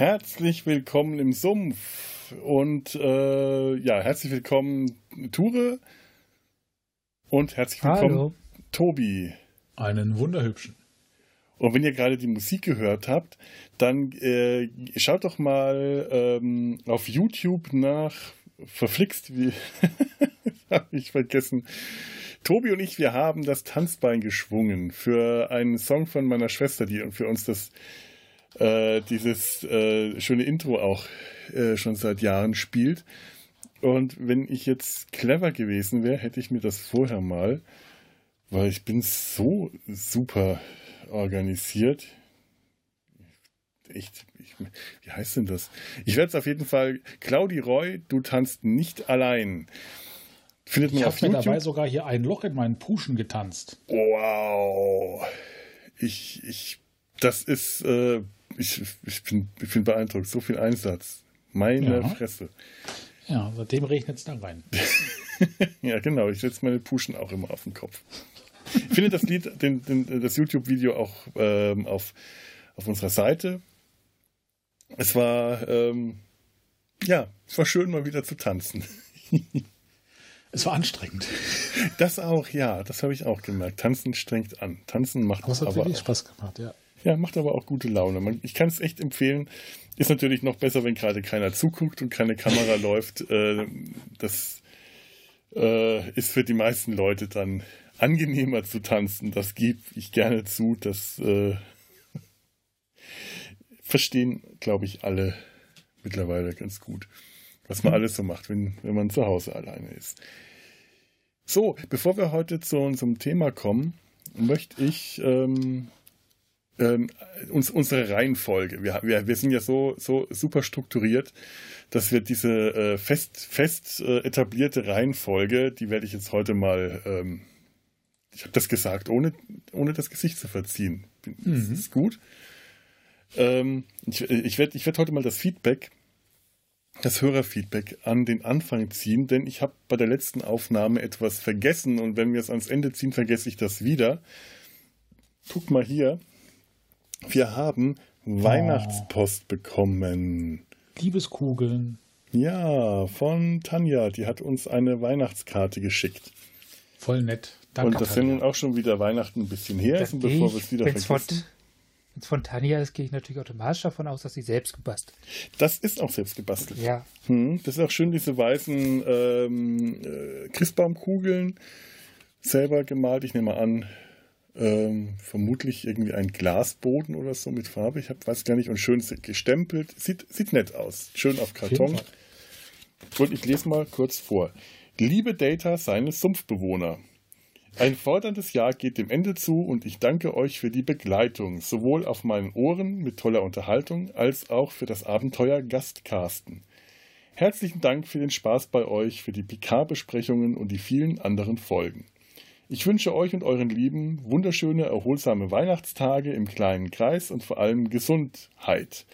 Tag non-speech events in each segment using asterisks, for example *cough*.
Herzlich willkommen im Sumpf und äh, ja, herzlich willkommen Ture und herzlich willkommen Hallo. Tobi. Einen wunderhübschen. Und wenn ihr gerade die Musik gehört habt, dann äh, schaut doch mal ähm, auf YouTube nach verflixt, wie *laughs* habe ich vergessen. Tobi und ich, wir haben das Tanzbein geschwungen für einen Song von meiner Schwester, die für uns das äh, dieses äh, schöne Intro auch äh, schon seit Jahren spielt. Und wenn ich jetzt clever gewesen wäre, hätte ich mir das vorher mal, weil ich bin so super organisiert. Echt, ich, wie heißt denn das? Ich werde es auf jeden Fall. Claudi Roy, du tanzt nicht allein. Findet man Ich habe mir dabei sogar hier ein Loch in meinen Puschen getanzt. Wow. Ich, ich, das ist, äh, ich, ich bin, ich bin beeindruckt. So viel Einsatz. Meine Ja. Fresse. Ja, seitdem regnet es da rein. *laughs* Ja, genau. Ich setze meine Puschen auch immer auf den Kopf. Ich finde das Lied, den, den, das YouTube-Video auch ähm, auf, auf unserer Seite. Es war, ähm, ja, es war schön, mal wieder zu tanzen. *laughs* Es war anstrengend. Das auch, ja, das habe ich auch gemerkt. Tanzen strengt an. Tanzen macht Aber es hat aber wirklich auch Spaß gemacht, ja. Ja, macht aber auch gute Laune. Man, ich kann es echt empfehlen. Ist natürlich noch besser, wenn gerade keiner zuguckt und keine Kamera *laughs* läuft. Äh, das äh, ist für die meisten Leute dann angenehmer zu tanzen. Das gebe ich gerne zu. Das äh, *laughs* verstehen, glaube ich, alle mittlerweile ganz gut, was man alles so macht, wenn, wenn man zu Hause alleine ist. So, bevor wir heute zu unserem Thema kommen, möchte ich ähm, ähm, uns, unsere Reihenfolge. Wir, wir, wir sind ja so, so super strukturiert, dass wir diese äh, fest, fest äh, etablierte Reihenfolge, die werde ich jetzt heute mal, ähm, ich habe das gesagt, ohne, ohne das Gesicht zu verziehen. Das ist gut. Ähm, ich ich werde ich werd heute mal das Feedback, das Hörerfeedback an den Anfang ziehen, denn ich habe bei der letzten Aufnahme etwas vergessen und wenn wir es ans Ende ziehen, vergesse ich das wieder. Guck mal hier. Wir haben Weihnachtspost bekommen. Liebeskugeln. Ja, von Tanja. Die hat uns eine Weihnachtskarte geschickt. Voll nett. Danke. und das sind nun Tanja. auch schon wieder Weihnachten ein bisschen her. Da ist und gehe bevor wir es wieder vergessen. wenn's von Tanja ist, gehe ich natürlich automatisch davon aus, dass sie selbst gebastelt. Das ist auch selbst gebastelt. Ja, Hm, das ist auch schön, diese weißen ähm, äh, Christbaumkugeln selber gemalt. Ich nehme an, ähm, vermutlich irgendwie ein Glasboden oder so mit Farbe. Ich hab, weiß gar nicht. Und schön gestempelt. Sieht, sieht nett aus. Schön auf Karton. Und ich lese mal kurz vor. Liebe Data, seine Sumpfbewohner. Ein forderndes Jahr geht dem Ende zu und ich danke euch für die Begleitung, sowohl auf meinen Ohren mit toller Unterhaltung als auch für das Abenteuer Gastcasten. Herzlichen Dank für den Spaß bei euch, für die Picard-Besprechungen und die vielen anderen Folgen. Ich wünsche euch und euren Lieben wunderschöne, erholsame Weihnachtstage im kleinen Kreis und vor allem Gesundheit.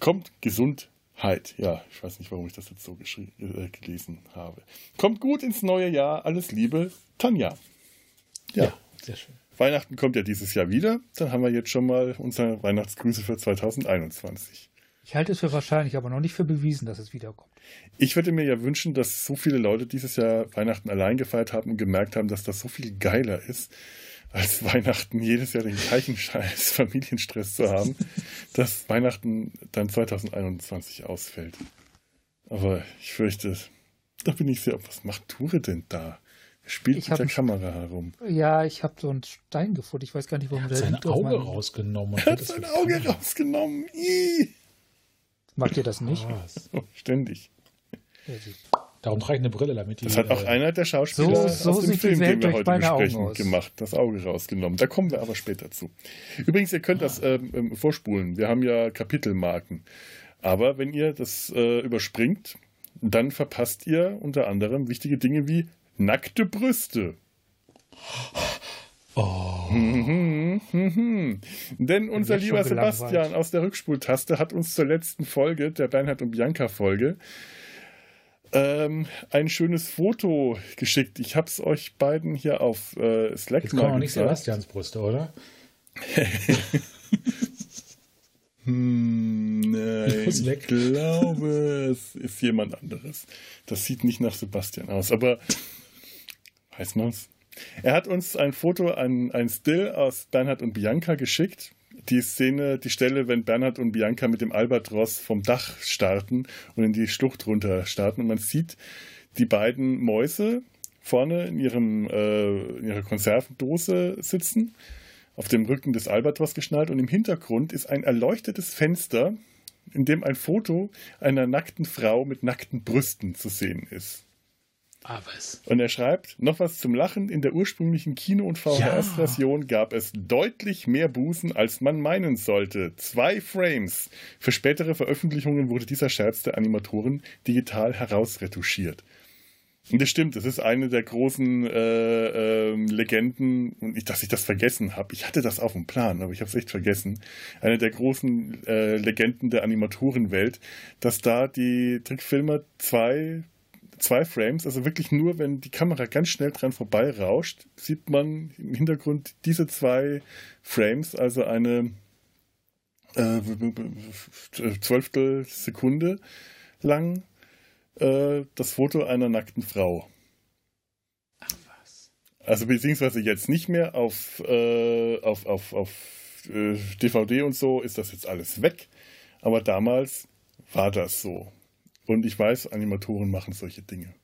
Kommt Gesundheit. Ja, ich weiß nicht, warum ich das jetzt so äh, gelesen habe. Kommt gut ins neue Jahr. Alles Liebe, Tanja. Ja. Ja, sehr schön. Weihnachten kommt ja dieses Jahr wieder. Dann haben wir jetzt schon mal unsere Weihnachtsgrüße für 2021. ich halte es für wahrscheinlich, aber noch nicht für bewiesen, dass es wiederkommt. Ich würde mir ja wünschen, dass so viele Leute dieses Jahr Weihnachten allein gefeiert haben und gemerkt haben, dass das so viel geiler ist, als *laughs* Weihnachten jedes Jahr den gleichen Scheiß *laughs* Familienstress zu haben, *laughs* dass Weihnachten dann 2021 ausfällt. Aber ich fürchte, da bin ich sehr. Was macht Ture denn da? Er spielt Ich mit der Kamera herum. Ja, ich habe so einen Stein gefunden. Ich weiß gar nicht, warum der Sein liegt auf Auge rausgenommen. Er hat sein Auge rausgenommen. Ih. Macht ihr das nicht? Oh, ständig. Darum trage ich eine Brille, damit die. Das hat auch äh, einer der Schauspieler So- so aus dem Film, den wir durch heute besprechen, gemacht. Das Auge rausgenommen. Da kommen wir aber später zu. Übrigens, ihr könnt das ähm, ähm, vorspulen. Wir haben ja Kapitelmarken. Aber wenn ihr das äh, überspringt, dann verpasst ihr unter anderem wichtige Dinge wie nackte Brüste. Oh, Mhm. Denn unser lieber. Sebastian aus der Rückspultaste hat uns zur letzten Folge, der Bernhard und Bianca Folge, ähm, ein schönes Foto geschickt. Ich habe es euch beiden hier auf äh, Slack jetzt mal auch nicht. Sebastians Brüste, oder? *laughs* Hm, *laughs* nein. Ich weg. glaube, es ist jemand anderes. Das sieht nicht nach Sebastian aus, aber *laughs* weiß man's. Er hat uns ein Foto, ein, ein Still aus Bernhard und Bianca geschickt. Die Szene, die Stelle, wenn Bernhard und Bianca mit dem Albatros vom Dach starten und in die Schlucht runter starten. Und man sieht die beiden Mäuse vorne in, ihrem, äh, in ihrer Konservendose sitzen, auf dem Rücken des Albatros geschnallt. Und im Hintergrund ist ein erleuchtetes Fenster, in dem ein Foto einer nackten Frau mit nackten Brüsten zu sehen ist. Ah, was? Und er schreibt, noch was zum Lachen, in der ursprünglichen Kino- und VHS-Version gab es deutlich mehr Busen, als man meinen sollte. Zwei Frames. Für spätere Veröffentlichungen wurde dieser Scherz der Animatoren digital herausretuschiert. Und das stimmt, das ist eine der großen äh, ähm, Legenden, und ich, dass ich das vergessen habe. Ich hatte das auf dem Plan, aber ich habe es echt vergessen. Eine der großen äh, Legenden der Animatorenwelt, dass da die Trickfilmer zwei zwei Frames, also wirklich nur, wenn die Kamera ganz schnell dran vorbei rauscht, sieht man im Hintergrund diese zwei Frames, also eine äh, Sekunde lang äh, das Foto einer nackten Frau. Ach, was? Also beziehungsweise jetzt nicht mehr auf, äh, auf, auf, auf äh, DVD und so ist das jetzt alles weg, aber damals war das so. Und ich weiß, Animatoren machen solche Dinge.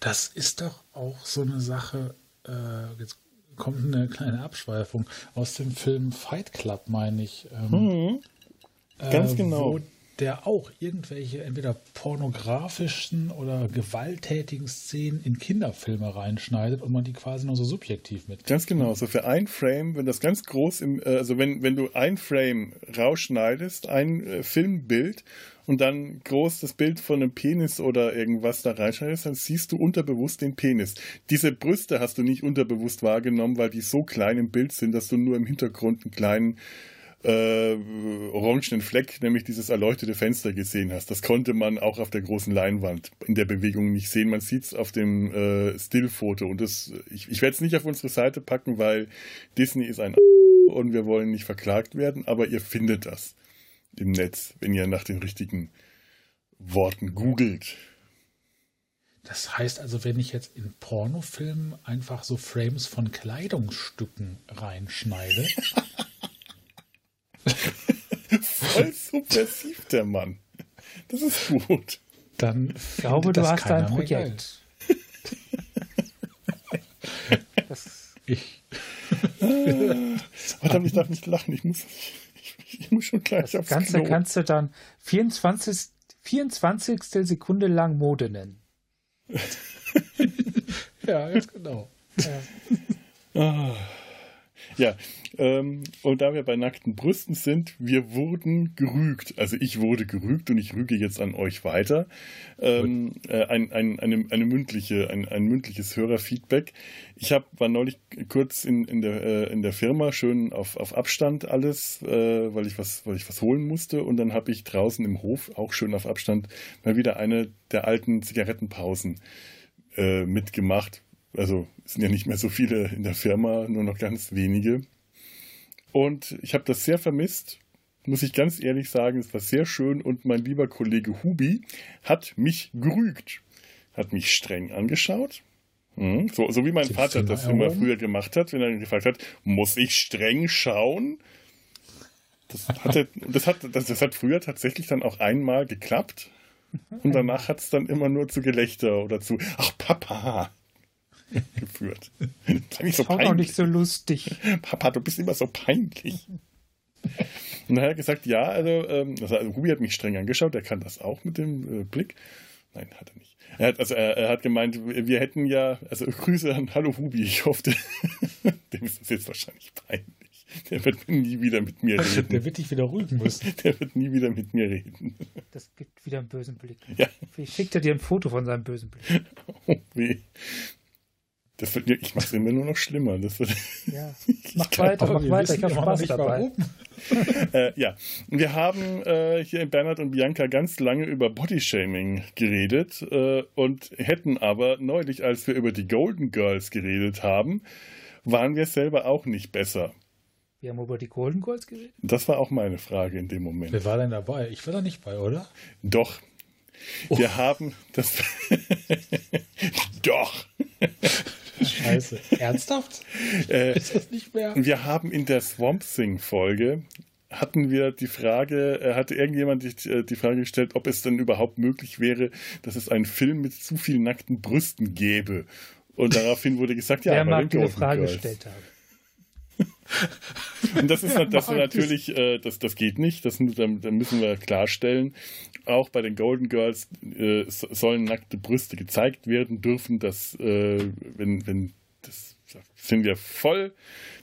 Das ist doch auch so eine Sache, äh, jetzt kommt eine kleine Abschweifung aus dem Film Fight Club, meine ich. Ähm, Ganz äh, genau. Wo der auch irgendwelche entweder pornografischen oder gewalttätigen Szenen in Kinderfilme reinschneidet und man die quasi nur so subjektiv mit. Ganz genau. So für ein Frame, wenn das ganz groß im, äh, also wenn, wenn du ein Frame rausschneidest, ein äh, Filmbild und dann groß das Bild von einem Penis oder irgendwas da reinschneidest, dann siehst du unterbewusst den Penis. Diese Brüste hast du nicht unterbewusst wahrgenommen, weil die so klein im Bild sind, dass du nur im Hintergrund einen kleinen äh, orangenen Fleck, nämlich dieses erleuchtete Fenster gesehen hast. Das konnte man auch auf der großen Leinwand in der Bewegung nicht sehen. Man sieht es auf dem äh, Stillfoto. Und das, ich, ich werde es nicht auf unsere Seite packen, weil Disney ist ein und wir wollen nicht verklagt werden, aber ihr findet das im Netz, wenn ihr nach den richtigen Worten googelt. Das heißt also, wenn ich jetzt in Pornofilmen einfach so Frames von Kleidungsstücken reinschneide, Voll subversiv, der Mann. Das ist gut. dann Ich glaube, du hast ein Projekt. Das, Ich, Verdammt, ich darf nicht lachen. Ich muss, ich, muss schon gleich das aufs Ganze Klo. kannst du dann 24, 24. Sekunde lang Mode nennen. *laughs* ja, ganz genau. Ah. Ja, ähm, und da wir bei nackten Brüsten sind, wir wurden gerügt. Also ich wurde gerügt und ich rüge jetzt an euch weiter. Ähm, äh, ein, ein, eine, eine mündliche, ein, ein mündliches Hörerfeedback. Ich hab, war neulich kurz in, in, der, äh, in der Firma, schön auf, auf Abstand alles, äh, weil, ich was, weil ich was holen musste. Und dann habe ich draußen im Hof, auch schön auf Abstand, mal wieder eine der alten Zigarettenpausen äh, mitgemacht. Also es sind ja nicht mehr so viele in der Firma, nur noch ganz wenige. Und ich habe das sehr vermisst, muss ich ganz ehrlich sagen. Es war sehr schön und mein lieber Kollege Hubi hat mich gerügt, hat mich streng angeschaut. Hm, So, so wie mein Den Vater das immer früher gemacht hat, wenn er gefragt hat, muss ich streng schauen? Das hat, er, das, hat, das, das hat früher tatsächlich dann auch einmal geklappt. Und danach hat es dann immer nur zu Gelächter oder zu, ach Papa, *laughs* geführt. Sei nicht so Auch noch peinlich. nicht so lustig. Papa, du bist immer so peinlich. *laughs* Und dann hat er gesagt, ja, also, ähm, also Hubi hat mich streng angeschaut, er kann das auch mit dem äh, Blick. Nein, hat er nicht. Er hat, also er, er hat gemeint, wir hätten ja, also Grüße an Hallo Hubi, ich hoffe, *laughs* dem ist das jetzt wahrscheinlich peinlich. Der wird nie wieder mit mir Der reden. wird dich wieder rügen müssen. Der wird nie wieder mit mir reden. Das gibt wieder einen bösen Blick. Ja. Ich schicke dir ein Foto von seinem bösen Blick. Oh weh. Das wird, ich mache es immer nur noch schlimmer. Das wird, Ja. *laughs* Mach kann- weiter, mach weiter. wissen Ich habe Spaß nicht, dabei. *laughs* äh, ja, wir haben äh, hier in Bernhard und Bianca ganz lange über Bodyshaming geredet äh, und hätten aber neulich, als wir über die Golden Girls geredet haben, waren wir selber auch nicht besser. Wir haben über die Golden Girls geredet. Das war auch meine Frage in dem Moment. Wer war denn dabei? Ich war da nicht bei, oder? Doch. Wir haben das. *laughs* Doch. Scheiße. Ernsthaft? *laughs* Äh, Ist das nicht mehr? wir haben in der Swamp Thing Folge hatten wir die Frage, äh, hatte irgendjemand die, äh, die Frage gestellt, ob es denn überhaupt möglich wäre, dass es einen Film mit zu viel nackten Brüsten gäbe. Und daraufhin wurde gesagt, ja, Wer aber mag diese Frage gestellt haben? Und das ist, das *laughs* natürlich, äh, das, das geht nicht. Das, da, müssen wir klarstellen. Auch bei den Golden Girls äh, so- sollen nackte Brüste gezeigt werden dürfen. Das, äh, wenn, wenn, das sind wir voll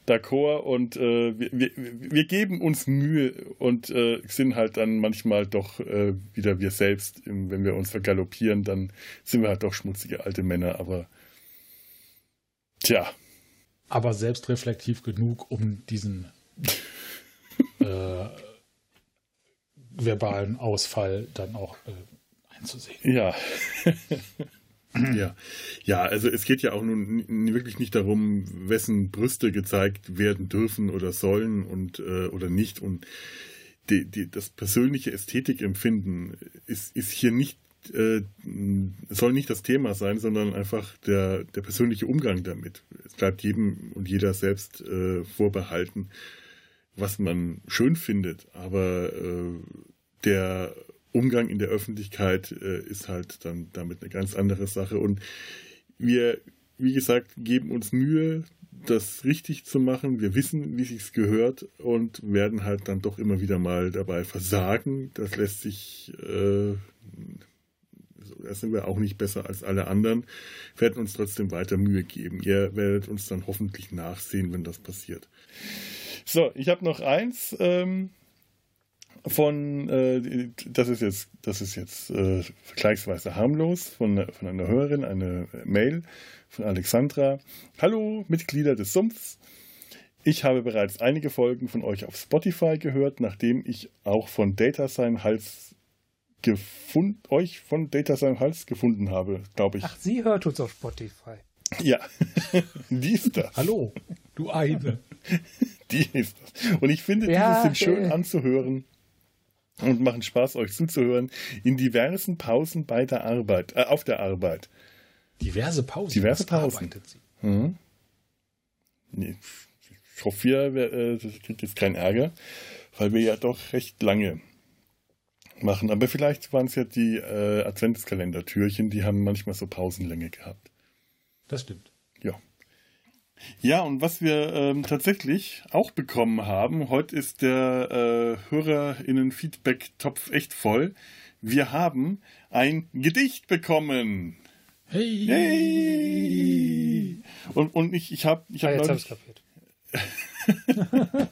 d'accord und äh, wir, wir, wir geben uns Mühe und äh, sind halt dann manchmal doch äh, wieder wir selbst. Wenn wir uns vergaloppieren, dann sind wir halt doch schmutzige alte Männer. Aber tja, Aber selbstreflektiv genug, um diesen *laughs* äh, verbalen Ausfall dann auch äh, einzusehen. Ja. *laughs* ja. Ja, also es geht ja auch nun wirklich nicht darum, wessen Brüste gezeigt werden dürfen oder sollen und äh, oder nicht. Und die, die, das persönliche Ästhetikempfinden ist, ist hier nicht äh, soll nicht das Thema sein, sondern einfach der, der persönliche Umgang damit. Es bleibt jedem und jeder selbst äh, vorbehalten, was man schön findet. Aber äh, der Umgang in der Öffentlichkeit äh, ist halt dann damit eine ganz andere Sache. Und wir, wie gesagt, geben uns Mühe, das richtig zu machen. Wir wissen, wie sich's gehört und werden halt dann doch immer wieder mal dabei versagen. Das lässt sich, äh, da sind wir auch nicht besser als alle anderen. Werden uns trotzdem weiter Mühe geben. Ihr werdet uns dann hoffentlich nachsehen, wenn das passiert. So, ich habe noch eins. Ähm von, äh, das ist jetzt, das ist jetzt äh, vergleichsweise harmlos, von, von einer Hörerin, eine Mail von Alexandra. Hallo, Mitglieder des Sumpfs. Ich habe bereits einige Folgen von euch auf Spotify gehört, nachdem ich auch von Data sein Hals gefunden, euch von Data sein Hals gefunden habe, glaube ich. Ach, sie hört uns auf Spotify. Ja, *laughs* die ist das. Hallo, du eine. *laughs* Die ist das. Und ich finde, Ja, diese sind schön äh. anzuhören und machen Spaß, euch zuzuhören in diversen Pausen bei der Arbeit, äh, auf der Arbeit. Diverse Pausen. Diverse Pausen. arbeitet sie? Mhm. Nee, ich hoffe, ihr äh, das kriegt jetzt keinen Ärger, weil wir ja doch recht lange machen. Aber vielleicht waren es ja die äh, Adventskalender-Türchen, die haben manchmal so Pausenlänge gehabt. Das stimmt. Ja. Ja, und was wir ähm, tatsächlich auch bekommen haben, heute ist der äh, HörerInnen-Feedback-Topf echt voll. Wir haben ein Gedicht bekommen. Hey. Hey! Und, und ich, ich habe ich Ah, hab jetzt habe ich kapiert. *laughs*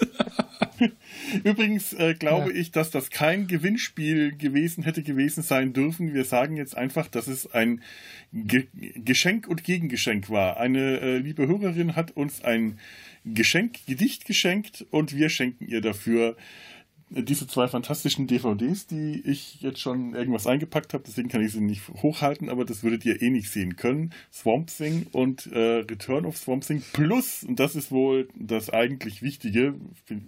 *laughs* Übrigens äh, glaube Ja. ich, dass das kein Gewinnspiel gewesen hätte gewesen sein dürfen. Wir sagen jetzt einfach, dass es ein Ge Geschenk und Gegengeschenk war. Eine äh, liebe Hörerin hat uns ein Geschenk, Gedicht geschenkt und wir schenken ihr dafür diese zwei fantastischen DVDs, die ich jetzt schon irgendwas eingepackt habe, deswegen kann ich sie nicht hochhalten, aber das würdet ihr eh nicht sehen können. Swamp Thing und äh, Return of Swamp Thing plus, und das ist wohl das eigentlich Wichtige,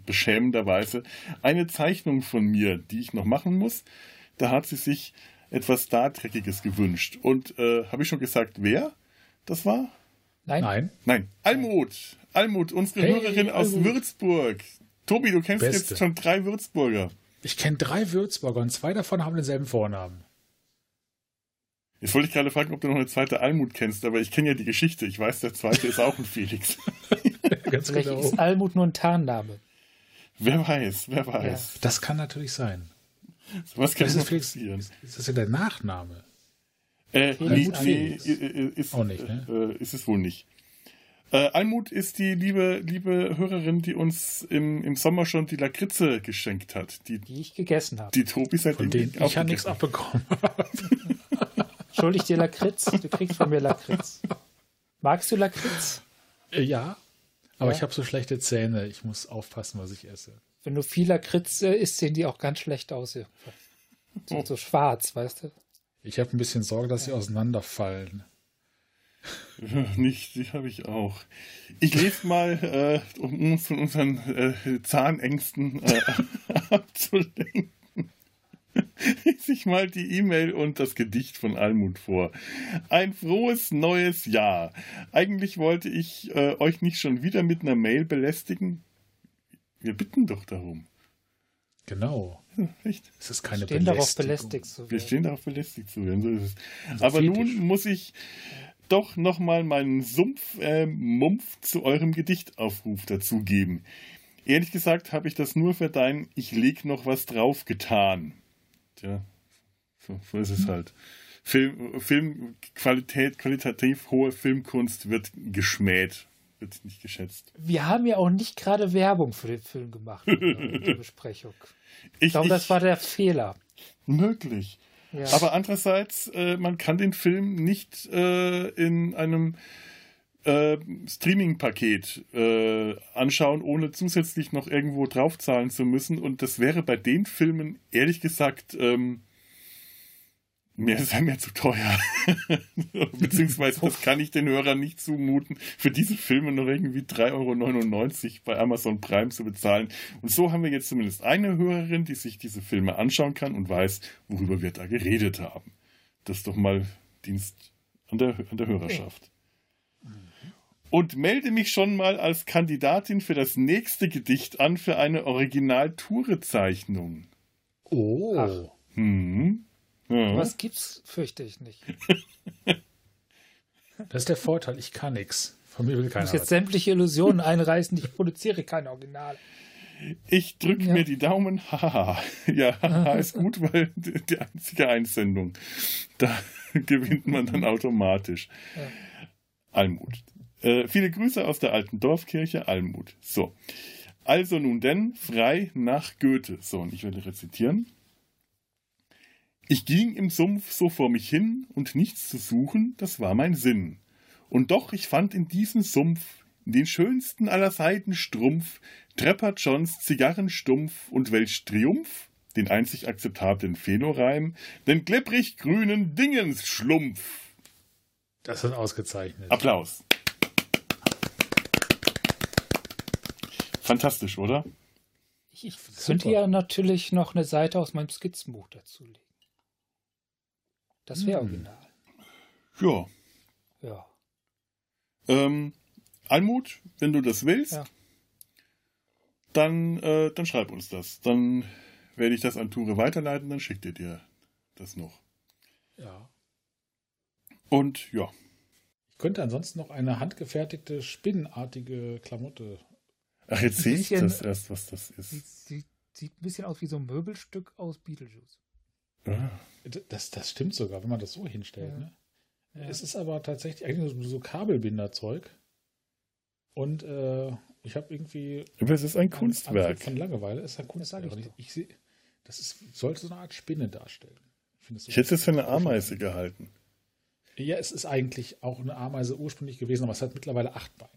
beschämenderweise, eine Zeichnung von mir, die ich noch machen muss. Da hat sie sich etwas Star Trekiges gewünscht. Und äh, habe ich schon gesagt, wer das war? Nein? Nein. Nein, Almut. Almut, unsere Hey, Hörerin aus Almut. Würzburg. Tobi, du kennst Beste. jetzt schon drei Würzburger. Ich kenne drei Würzburger und zwei davon haben denselben Vornamen. Jetzt wollte ich gerade fragen, ob du noch eine zweite Almut kennst, aber ich kenne ja die Geschichte. Ich weiß, der zweite ist auch ein Felix. *laughs* Ganz Vielleicht genau. ist Almut nur ein Tarnname. wer weiß, wer weiß. Das kann natürlich sein. Was kann ist, Felix, passieren? ist das ja der Nachname? Äh, Felix nee, nee, Felix. äh, äh, ist, Auch nicht, ne? äh, ist es wohl nicht. Äh, Almut ist die liebe, liebe Hörerin, die uns im, im Sommer schon die Lakritze geschenkt hat. Die, Die ich gegessen habe. die Tobi seitdem Von denen ich ja nichts abbekommen *laughs* Schuldig dir Lakritz? Du kriegst von mir Lakritz. Magst du Lakritz? Äh, Ja, aber Ja. ich habe so schlechte Zähne. Ich muss aufpassen, was ich esse. Wenn du viel Lakritz äh, isst, sehen die auch ganz schlecht aus. So, so schwarz, weißt du? Ich habe ein bisschen Sorge, dass sie auseinanderfallen. *laughs* Nicht, die habe ich auch. Ich lese mal, äh, um uns von unseren äh, Zahnängsten äh, *laughs* abzulenken. *laughs* lese ich mal die E-Mail und das Gedicht von Almut vor. Ein frohes neues Jahr. Eigentlich wollte ich äh, euch nicht schon wieder mit einer Mail belästigen. Wir bitten doch darum. Genau. Ja, echt. Es ist keine Stehen darauf Belästigung. belästigt zu Wir werden. stehen darauf belästigt zu werden, so ist es. Also Aber Fetisch. nun muss ich doch nochmal meinen Sumpf, äh, Mumpf zu eurem Gedichtaufruf dazugeben. Ehrlich gesagt habe ich das nur für dein Ich leg noch was drauf getan. Tja, so, so ist es halt. Film, Filmqualität, qualitativ hohe Filmkunst wird geschmäht, wird nicht geschätzt. Wir haben ja auch nicht gerade Werbung für den Film gemacht in der- *laughs* Besprechung. Ich Ich, glaube, ich, das war der Fehler. möglich. Aber andererseits, äh, man kann den Film nicht äh, in einem äh, Streaming-Paket äh, anschauen, ohne zusätzlich noch irgendwo draufzahlen zu müssen. Und das wäre bei den Filmen, ehrlich gesagt, ähm, mir ist er mir zu teuer. *laughs* Beziehungsweise das kann ich den Hörern nicht zumuten, für diese Filme noch irgendwie 3,99 Euro bei Amazon Prime zu bezahlen. Und so haben wir jetzt zumindest eine Hörerin, die sich diese Filme anschauen kann und weiß, worüber wir da geredet haben. Das ist doch mal Dienst an der, an der Hörerschaft. Und melde mich schon mal als Kandidatin für das nächste Gedicht an für eine Original-Ture-Zeichnung. Oh. Ach. Hm. Ja. Was gibt's, fürchte ich nicht. *laughs* Das ist der Vorteil, ich kann nichts. Von mir will Ich keiner muss jetzt sämtliche Illusionen einreißen. Ich produziere kein Original. Ich drücke Ja. mir die Daumen. *laughs* Haha. Ja, *laughs* haha ist gut, weil die die einzige Einsendung. Da gewinnt man dann automatisch. Ja. Almut. Äh, viele Grüße aus der alten Dorfkirche Almut. So. Also nun denn, frei nach Goethe. So, und ich werde rezitieren. Ich ging im Sumpf so vor mich hin und nichts zu suchen, das war mein Sinn. Und doch ich fand in diesem Sumpf den schönsten aller Seiten Strumpf, Trepper Johns Zigarrenstumpf und welch Triumph, den einzig akzeptablen Phänoreim, den klipprig grünen Dingensschlumpf. Das ist ausgezeichnet. Applaus. Fantastisch, oder? Ich, ich könnte ja natürlich noch eine Seite aus meinem Skizzenbuch dazulegen. Das wäre Hm. original. Ja. Ja. Ähm, Almut, wenn du das willst, Ja. dann, äh, dann schreib uns das. Dann werde ich das an Ture weiterleiten, dann schickt ihr dir das noch. Ja. Und ja, Ich könnte ansonsten noch eine handgefertigte, spinnenartige Klamotte. ach, jetzt sehe ich das erst, was das ist. Sieht, sieht ein bisschen aus wie so ein Möbelstück aus Beetlejuice. Das, das stimmt sogar, wenn man das so hinstellt. Ja. Ne? Ja. Es ist aber tatsächlich eigentlich so, so Kabelbinderzeug. Und äh, ich habe irgendwie aber es ist ein Kunstwerk. Von Langeweile. Es ist ein Das Kunstwerk. ich Und ich, ich sehe, das ist, sollte so eine Art Spinne darstellen. Ich, so- Ich hätte es für eine Ameise gehalten. Ja, es ist eigentlich auch eine Ameise ursprünglich gewesen, aber es hat mittlerweile acht Beine.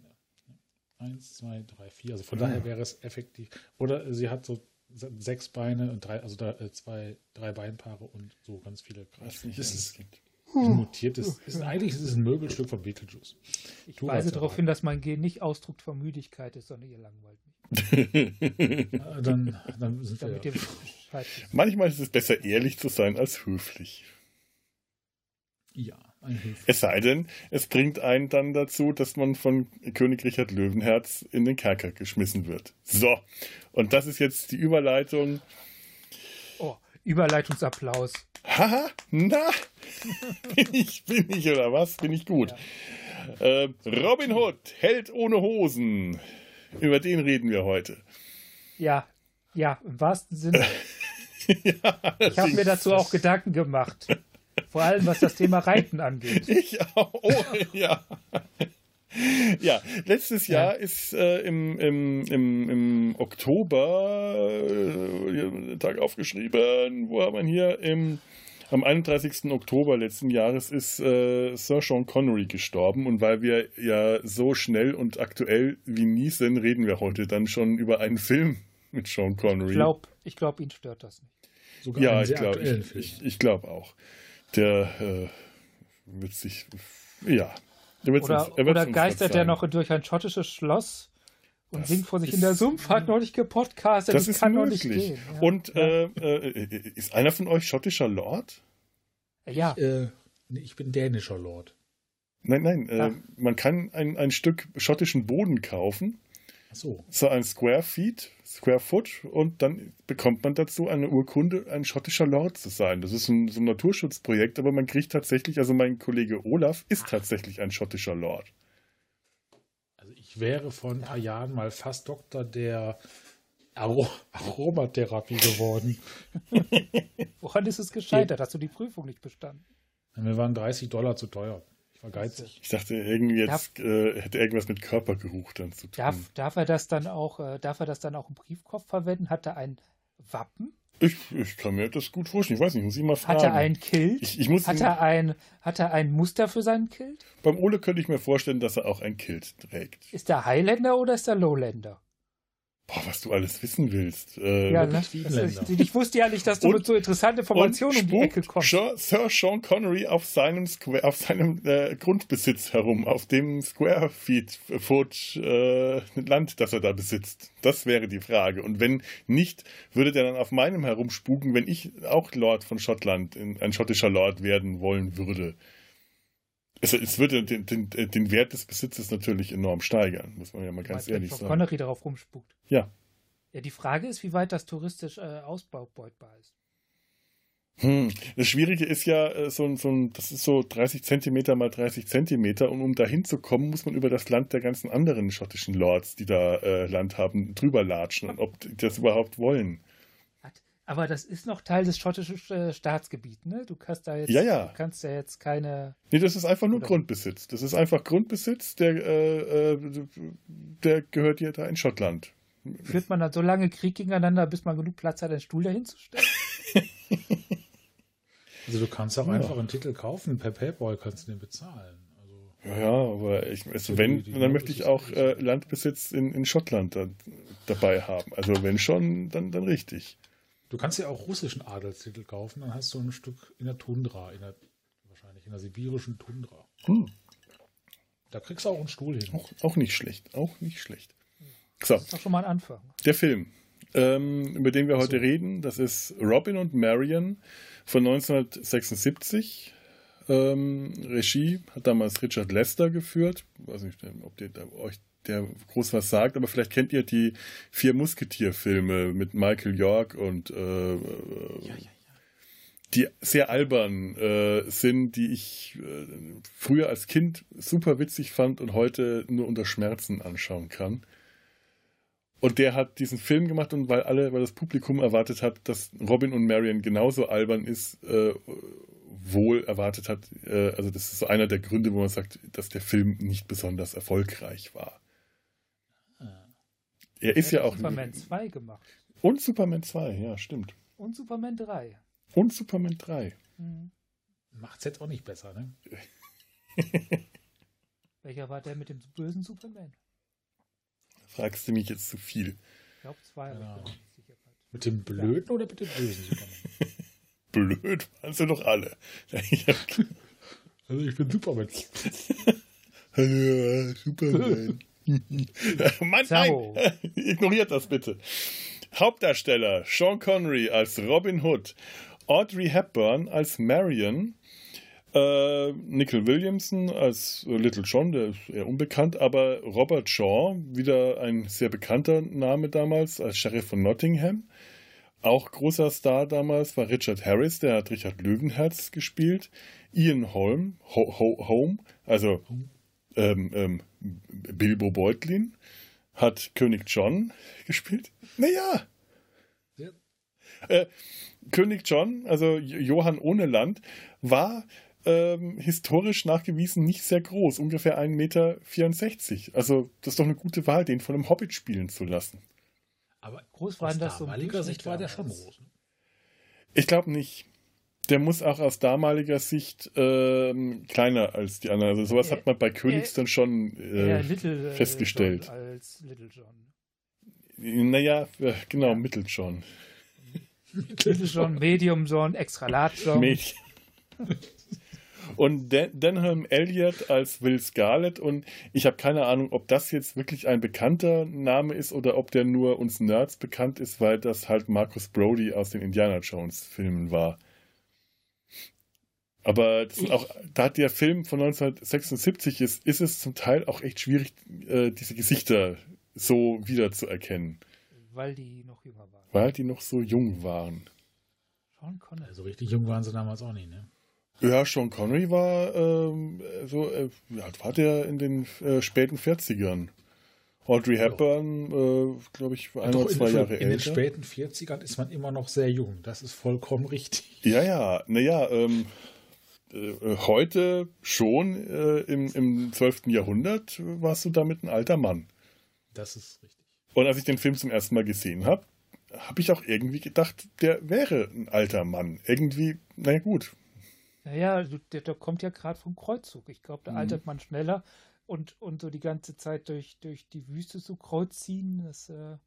Eins, zwei, drei, vier. Also von Ah. daher wäre es effektiv. Oder sie hat so sechs Beine und drei, also da, äh, zwei, drei Beinpaare und so ganz viele Kreise. Das ist gibt. ein mutiertes. Ist, eigentlich ist es ein Möbelstück von Beetlejuice. Ich Tu weise darauf hin, dass mein Gen nicht Ausdruck von Müdigkeit ist, sondern ihr langweilt mich. *laughs* Dann, dann sind wir Damit ja. Manchmal ist es besser, ehrlich zu sein, als höflich. Ja. Es sei denn, es bringt einen dann dazu, dass man von König Richard Löwenherz in den Kerker geschmissen wird. So, und das ist jetzt die Überleitung. Oh, Überleitungsapplaus. Haha, na, bin ich, bin ich oder was? Bin ich gut. Äh, Robin Hood, Held ohne Hosen. Über den reden wir heute. Ja, ja, im wahrsten Sinne. *laughs* ja, Ich habe mir dazu auch Gedanken gemacht. Vor allem, was das Thema Reiten angeht. *laughs* Ich auch. Oh, ja. Ja, letztes Ja. Jahr ist äh, im, im, im, im Oktober, äh, Tag aufgeschrieben, wo haben wir hier? Im, am 31. Oktober letzten Jahres ist äh, Sir Sean Connery gestorben und weil wir ja so schnell und aktuell wie nie sind, reden wir heute dann schon über einen Film mit Sean Connery. Ich glaube, ich glaub, ihn stört das nicht. Sogar Ja, ich glaube ich, ich, ich glaub auch. Der äh, wird sich, ja, Oder, oder geistert er noch durch ein schottisches Schloss und das singt vor sich in der Sumpf, hat noch nicht gepodcastet, das, das ist kann möglich. noch nicht gehen. Ja. Und äh, äh, ist einer von euch schottischer Lord? Ja. Ich, äh, ich bin dänischer Lord. Nein, nein, äh, man kann ein, ein Stück schottischen Boden kaufen. Ach so. So ein Square Feet, Square Foot und dann bekommt man dazu eine Urkunde, ein schottischer Lord zu sein. Das ist ein, so ein Naturschutzprojekt, aber man kriegt tatsächlich, also mein Kollege Olaf ist tatsächlich ein schottischer Lord. Also ich wäre vor ein paar Jahren mal fast Doktor der Aro Aromatherapie geworden. *laughs* Woran ist es gescheitert? Hast du die Prüfung nicht bestanden? Mir waren 30 Dollar zu teuer. Ich war geizig. Ich dachte, irgendwie jetzt darf, äh, hätte irgendwas mit Körpergeruch dann zu tun. Darf, darf, er das dann auch, äh, darf er das dann auch im Briefkopf verwenden? Hat er ein Wappen? Ich, ich kann mir das gut vorstellen. Ich weiß nicht, muss ich mal fragen. Hat er ein Kilt? Ich, ich muss hat, er ein, hat er ein Muster für seinen Kilt? Beim Ole könnte ich mir vorstellen, dass er auch ein Kilt trägt. Ist er Highlander oder ist er Lowlander? Boah, was du alles wissen willst. Äh, ja, ne? ist, ich wusste ja nicht, dass du und, mit so interessanten Informationen um die Ecke kommst. Sir Sean Connery auf seinem, Square, auf seinem äh, Grundbesitz herum, auf dem Square Feet Foot äh, Land, das er da besitzt. Das wäre die Frage. Und wenn nicht, würde der dann auf meinem herumspuken, wenn ich auch Lord von Schottland, ein schottischer Lord werden wollen würde. Es, es würde den, den, den, Wert des Besitzes natürlich enorm steigern, muss man ja mal ganz ehrlich sagen. Connery darauf rumspuckt. Ja. Ja, die Frage ist, wie weit das touristisch äh, ausbeutbar ist. Hm. Das Schwierige ist ja, äh, so, so das ist so 30 Zentimeter mal 30 Zentimeter und um da hinzukommen, muss man über das Land der ganzen anderen schottischen Lords, die da äh, Land haben, drüber latschen und ob die das überhaupt wollen. Aber das ist noch Teil des schottischen äh, Staatsgebiets, ne? Du kannst da jetzt, ja, ja. kannst ja jetzt keine. Nee, das ist einfach nur Oder? Grundbesitz. Das ist einfach Grundbesitz, der, äh, äh, der gehört dir da in Schottland. Führt man dann so lange Krieg gegeneinander, bis man genug Platz hat, einen Stuhl dahin zu stellen? *laughs* also du kannst auch ja. einfach einen Titel kaufen, per PayPal kannst du den bezahlen. Also ja, ja, aber ich, also wenn, die, die dann möchte ich auch äh, Landbesitz in, in Schottland da, dabei haben. Also wenn schon, dann, dann richtig. Du kannst ja auch russischen Adelstitel kaufen, dann hast du ein Stück in der Tundra, in der, wahrscheinlich in der sibirischen Tundra. Hm. Da kriegst du auch einen Stuhl hin. Auch, auch nicht schlecht, auch nicht schlecht. So. Das ist doch schon mal ein Anfang. Der Film, ähm, über den wir heute so. reden, das ist Robin und Marion von 1976. Ähm, Regie hat damals Richard Lester geführt. Ich weiß nicht, ob der, euch der groß was sagt, aber vielleicht kennt ihr die vier Musketier-Filme mit Michael York und äh, ja, ja, ja. die sehr albern äh, sind, die ich äh, früher als Kind super witzig fand und heute nur unter Schmerzen anschauen kann. Und der hat diesen Film gemacht und weil alle, weil das Publikum erwartet hat, dass Robin und Marion genauso albern ist, äh, wohl erwartet hat. Äh, also das ist so einer der Gründe, wo man sagt, dass der Film nicht besonders erfolgreich war. Er ist ja auch. Superman 2 gemacht. Und Superman 2, ja, stimmt. Und Superman 3. Und Superman 3. Mhm. Macht's jetzt auch nicht besser, ne? *laughs* Welcher war der mit dem bösen Superman? Fragst du mich jetzt zu viel? Ich glaube zwei. Ja. Mit dem blöden ja. oder mit dem bösen Superman? *laughs* Blöd waren sie doch alle. *laughs* also ich bin Superman. Hallo, Superman. Mann, nein, *laughs* ignoriert das bitte. Hauptdarsteller Sean Connery als Robin Hood, Audrey Hepburn als Marion, äh, Nickel Williamson als Little John, der ist eher unbekannt, aber Robert Shaw, wieder ein sehr bekannter Name damals, als Sheriff von Nottingham. Auch großer Star damals war Richard Harris, der hat Richard Löwenherz gespielt. Ian Holm, Ho Ho Home, also ähm, ähm, Bilbo Beutlin hat König John gespielt. Naja. Ja. Äh, König John, also Johann ohne Land, war ähm, historisch nachgewiesen nicht sehr groß, ungefähr 1,64 Meter. Also, das ist doch eine gute Wahl, den von einem Hobbit spielen zu lassen. Aber groß war das so damaliger Sicht war der schon groß. Ich glaube nicht der muss auch aus damaliger Sicht ähm, kleiner als die anderen. Also sowas äh, hat man bei Königs äh, dann schon äh, Little, äh, festgestellt. John als Little John. Naja, genau, Mittel John. Little John, Medium John, Extra Large John. Medi Und Dan Denham Elliott als Will Scarlett. Und ich habe keine Ahnung, ob das jetzt wirklich ein bekannter Name ist oder ob der nur uns Nerds bekannt ist, weil das halt Marcus Brody aus den Indiana Jones Filmen war. Aber auch, da hat der Film von 1976 ist, ist es zum Teil auch echt schwierig, äh, diese Gesichter so wiederzuerkennen. Weil die noch jünger waren. Weil die noch so jung waren. Sean Connery. So also richtig jung waren sie damals auch nicht, ne? Ja, Sean Connery war ähm, so, äh, ja, war der in den äh, späten 40ern. Audrey Hepburn, äh, glaube ich, ein oder zwei Jahre älter. In den späten 40ern ist man immer noch sehr jung. Das ist vollkommen richtig. Ja, ja, naja, ähm, äh, heute schon äh, im, im 12. Jahrhundert warst du damit ein alter Mann. Das ist richtig. Und als ich den Film zum ersten Mal gesehen habe, habe ich auch irgendwie gedacht, der wäre ein alter Mann. Irgendwie, naja, gut. Naja, der, der kommt ja gerade vom Kreuzzug. Ich glaube, der mhm. altert man schneller und, und so die ganze Zeit durch, durch die Wüste zu Kreuz ziehen, das, äh,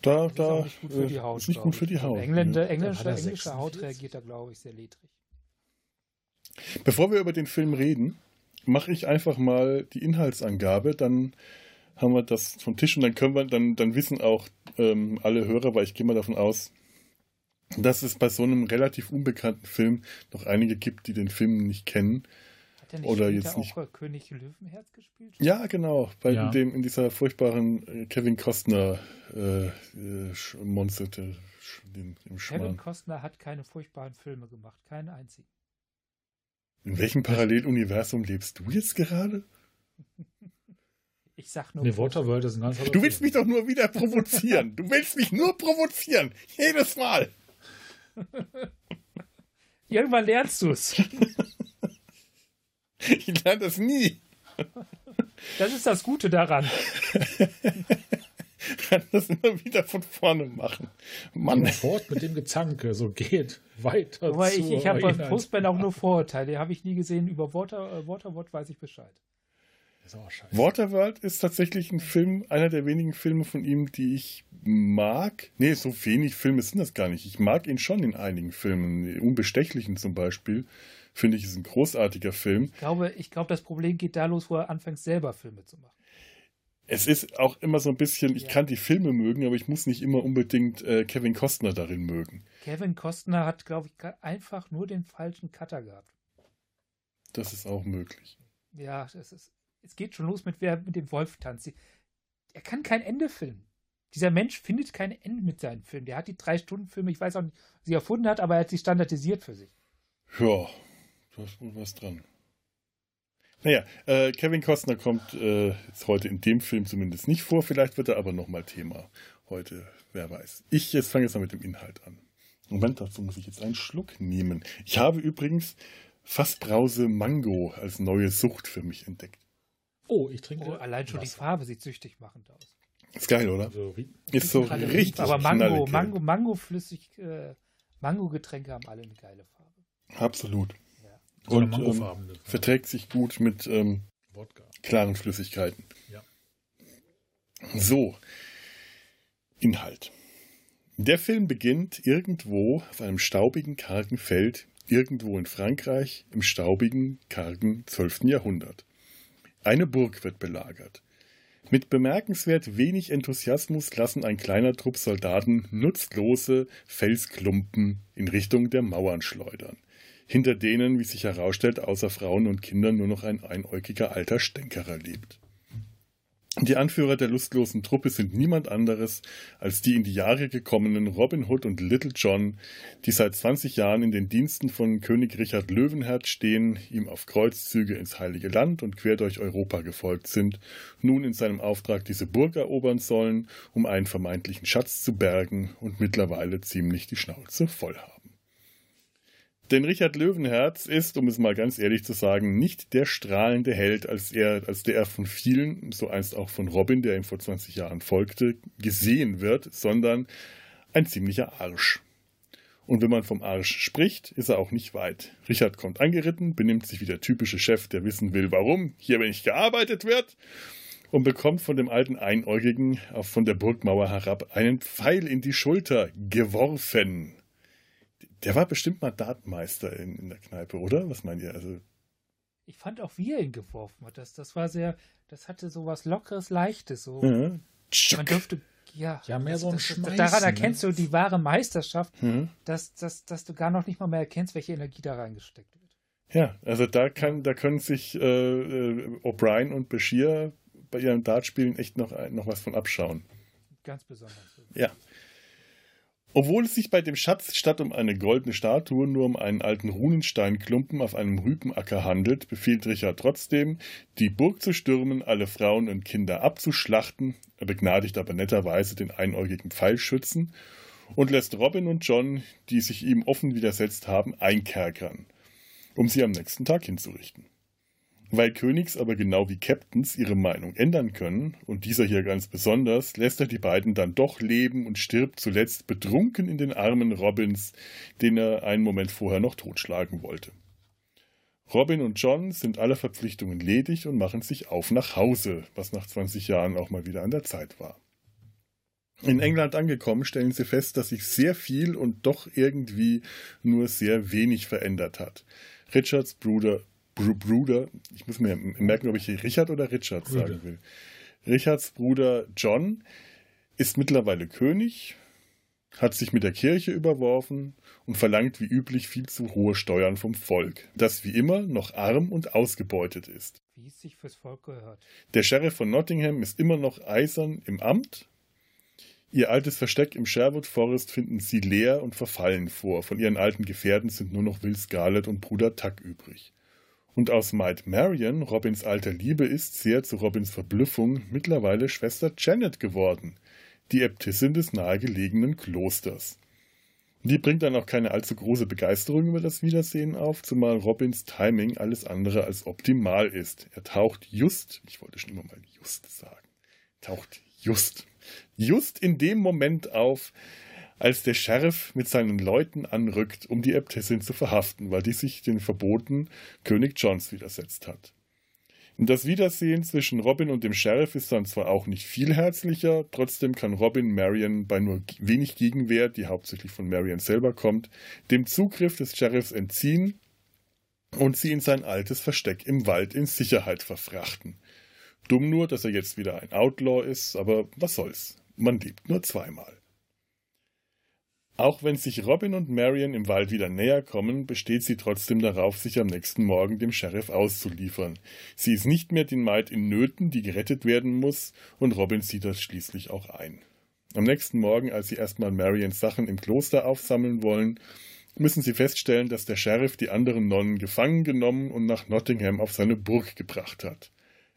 da, das da, ist nicht gut für die Haut. Ist nicht gut für die Haut. Engländer, englische, englische Haut reagiert da, glaube ich, sehr ledrig. Bevor wir über den Film reden, mache ich einfach mal die Inhaltsangabe, dann haben wir das vom Tisch und dann können wir, dann, dann wissen auch ähm, alle Hörer, weil ich gehe mal davon aus, dass es bei so einem relativ unbekannten Film noch einige gibt, die den Film nicht kennen. Hat er nicht oder jetzt nicht auch König Löwenherz gespielt? Ja, genau, bei ja. dem in dieser furchtbaren äh, Kevin Costner äh, äh, Monster den, Kevin Costner hat keine furchtbaren Filme gemacht, keinen einzigen. In welchem Paralleluniversum lebst du jetzt gerade? Ich sag nur. Nee, Waterworld ist ein ganz Du willst mich doch nur wieder provozieren. du willst mich nur provozieren. Jedes Mal. *laughs* Irgendwann lernst du es. ich lerne das nie. Das ist das Gute daran. *laughs* *laughs* kann das immer wieder von vorne machen. Mann. Fort mit dem Gezanke, so geht weiter. Aber ich, ich habe bei Fußball auch nur Vorurteile, die habe ich nie gesehen. Über Water, äh, Waterworld weiß ich Bescheid. Ist auch scheiße. Waterworld ist tatsächlich ein Film, einer der wenigen Filme von ihm, die ich mag. Nee, so wenig Filme sind das gar nicht. Ich mag ihn schon in einigen Filmen. Unbestechlichen zum Beispiel. Finde ich, ist ein großartiger Film. Ich glaube, ich glaube, das Problem geht da los, wo er anfängt, selber Filme zu machen. Es ist auch immer so ein bisschen, ich ja. kann die Filme mögen, aber ich muss nicht immer unbedingt äh, Kevin Costner darin mögen. Kevin Costner hat, glaube ich, einfach nur den falschen Cutter gehabt. Das ist auch möglich. Ja, das ist, es geht schon los mit wer mit dem Wolf tanzt. Er kann kein Ende filmen. Dieser Mensch findet kein Ende mit seinen Filmen. Der hat die drei Stunden Filme, ich weiß auch nicht, sie erfunden hat, aber er hat sie standardisiert für sich. Ja, da ist wohl was dran. Naja, äh, Kevin Costner kommt äh, jetzt heute in dem Film zumindest nicht vor. Vielleicht wird er aber nochmal Thema heute. Wer weiß. Ich jetzt fange jetzt mal mit dem Inhalt an. Moment, dazu muss ich jetzt einen Schluck nehmen. Ich habe übrigens Fassbrause Mango als neue Sucht für mich entdeckt. Oh, ich trinke. Oh, allein schon Wasser. die Farbe sieht süchtig machend aus. Ist geil, oder? Also, ist so richtig. Aber Mango, Mango, Mango flüssig, äh, Mango-Getränke haben alle eine geile Farbe. Absolut. Und ähm, verträgt sich gut mit ähm, klaren Flüssigkeiten. Ja. So, Inhalt. Der Film beginnt irgendwo auf einem staubigen, kargen Feld, irgendwo in Frankreich, im staubigen, kargen 12. Jahrhundert. Eine Burg wird belagert. Mit bemerkenswert wenig Enthusiasmus lassen ein kleiner Trupp Soldaten nutzlose Felsklumpen in Richtung der Mauern schleudern hinter denen, wie sich herausstellt, außer Frauen und Kindern nur noch ein einäugiger alter Stänkerer lebt. Die Anführer der lustlosen Truppe sind niemand anderes als die in die Jahre gekommenen Robin Hood und Little John, die seit 20 Jahren in den Diensten von König Richard Löwenherz stehen, ihm auf Kreuzzüge ins Heilige Land und quer durch Europa gefolgt sind, nun in seinem Auftrag diese Burg erobern sollen, um einen vermeintlichen Schatz zu bergen und mittlerweile ziemlich die Schnauze voll haben. Denn Richard Löwenherz ist, um es mal ganz ehrlich zu sagen, nicht der strahlende Held, als, er, als der er von vielen, so einst auch von Robin, der ihm vor 20 Jahren folgte, gesehen wird, sondern ein ziemlicher Arsch. Und wenn man vom Arsch spricht, ist er auch nicht weit. Richard kommt angeritten, benimmt sich wie der typische Chef, der wissen will, warum hier nicht gearbeitet wird, und bekommt von dem alten Einäugigen von der Burgmauer herab einen Pfeil in die Schulter geworfen Der war bestimmt mal Dartmeister in, in der Kneipe, oder? Was meint ihr? Also ich fand auch, wie er ihn geworfen hat. Das, das war sehr, das hatte so was Lockeres, Leichtes. So. ja. Man dürfte, ja. Ja, mehr das, so ein das, Schmeißen, Daran ne? erkennst du die wahre Meisterschaft, Mhm. dass, dass, dass du gar noch nicht mal mehr erkennst, welche Energie da reingesteckt wird. Ja, also da kann, da können sich äh, äh, O'Brien und Bashir bei ihren Dartspielen echt noch, noch was von abschauen. Ganz besonders. Ja. Obwohl es sich bei dem Schatz statt um eine goldene Statue nur um einen alten Runensteinklumpen auf einem Rübenacker handelt, befiehlt Richard trotzdem, die Burg zu stürmen, alle Frauen und Kinder abzuschlachten, er begnadigt aber netterweise den einäugigen Pfeilschützen und lässt Robin und John, die sich ihm offen widersetzt haben, einkerkern, um sie am nächsten Tag hinzurichten. Weil Königs aber genau wie Captains ihre Meinung ändern können, und dieser hier ganz besonders, lässt er die beiden dann doch leben und stirbt zuletzt betrunken in den Armen Robins, den er einen Moment vorher noch totschlagen wollte. Robin und John sind alle Verpflichtungen ledig und machen sich auf nach Hause, was nach 20 Jahren auch mal wieder an der Zeit war. In England angekommen, stellen sie fest, dass sich sehr viel und doch irgendwie nur sehr wenig verändert hat. Richards Bruder, Br Bruder, ich muss mir merken, ob ich hier Richard oder Richard Bruder. sagen will. Richards Bruder John ist mittlerweile König, hat sich mit der Kirche überworfen und verlangt wie üblich viel zu hohe Steuern vom Volk, das wie immer noch arm und ausgebeutet ist. Wie es sich fürs Volk gehört. Der Sheriff von Nottingham ist immer noch eisern im Amt. Ihr altes Versteck im Sherwood Forest finden sie leer und verfallen vor. Von ihren alten Gefährten sind nur noch Will Scarlett und Bruder Tuck übrig. Und aus Maid Marian, Robins alter Liebe, ist sehr zu Robins Verblüffung mittlerweile Schwester Janet geworden, die Äbtissin des nahegelegenen Klosters. Die bringt dann auch keine allzu große Begeisterung über das Wiedersehen auf, zumal Robins Timing alles andere als optimal ist. Er taucht just, ich wollte schon immer mal just sagen, taucht just, just in dem Moment auf, als der Sheriff mit seinen Leuten anrückt, um die Äbtissin zu verhaften, weil die sich den Verboten König Johns widersetzt hat. Und das Wiedersehen zwischen Robin und dem Sheriff ist dann zwar auch nicht viel herzlicher, trotzdem kann Robin Marion bei nur wenig Gegenwehr, die hauptsächlich von Marion selber kommt, dem Zugriff des Sheriffs entziehen und sie in sein altes Versteck im Wald in Sicherheit verfrachten. Dumm nur, dass er jetzt wieder ein Outlaw ist, aber was soll's. Man lebt nur zweimal. Auch wenn sich Robin und Marion im Wald wieder näher kommen, besteht sie trotzdem darauf, sich am nächsten Morgen dem Sheriff auszuliefern. Sie ist nicht mehr die Maid in Nöten, die gerettet werden muss, und Robin sieht das schließlich auch ein. Am nächsten Morgen, als sie erstmal Marions Sachen im Kloster aufsammeln wollen, müssen sie feststellen, dass der Sheriff die anderen Nonnen gefangen genommen und nach Nottingham auf seine Burg gebracht hat.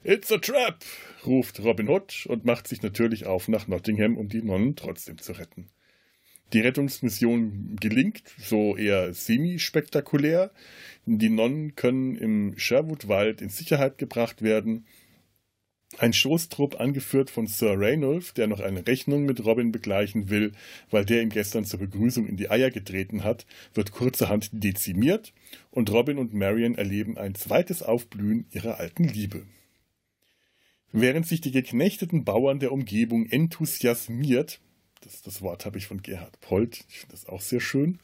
It's a trap, ruft Robin Hood und macht sich natürlich auf nach Nottingham, um die Nonnen trotzdem zu retten. Die Rettungsmission gelingt, so eher semi-spektakulär. Die Nonnen können im Sherwood-Wald in Sicherheit gebracht werden. Ein Stoßtrupp, angeführt von Sir Raynolf, der noch eine Rechnung mit Robin begleichen will, weil der ihm gestern zur Begrüßung in die Eier getreten hat, wird kurzerhand dezimiert und Robin und Marion erleben ein zweites Aufblühen ihrer alten Liebe. Während sich die geknechteten Bauern der Umgebung enthusiasmiert, das, das Wort habe ich von Gerhard Polt, ich finde das auch sehr schön,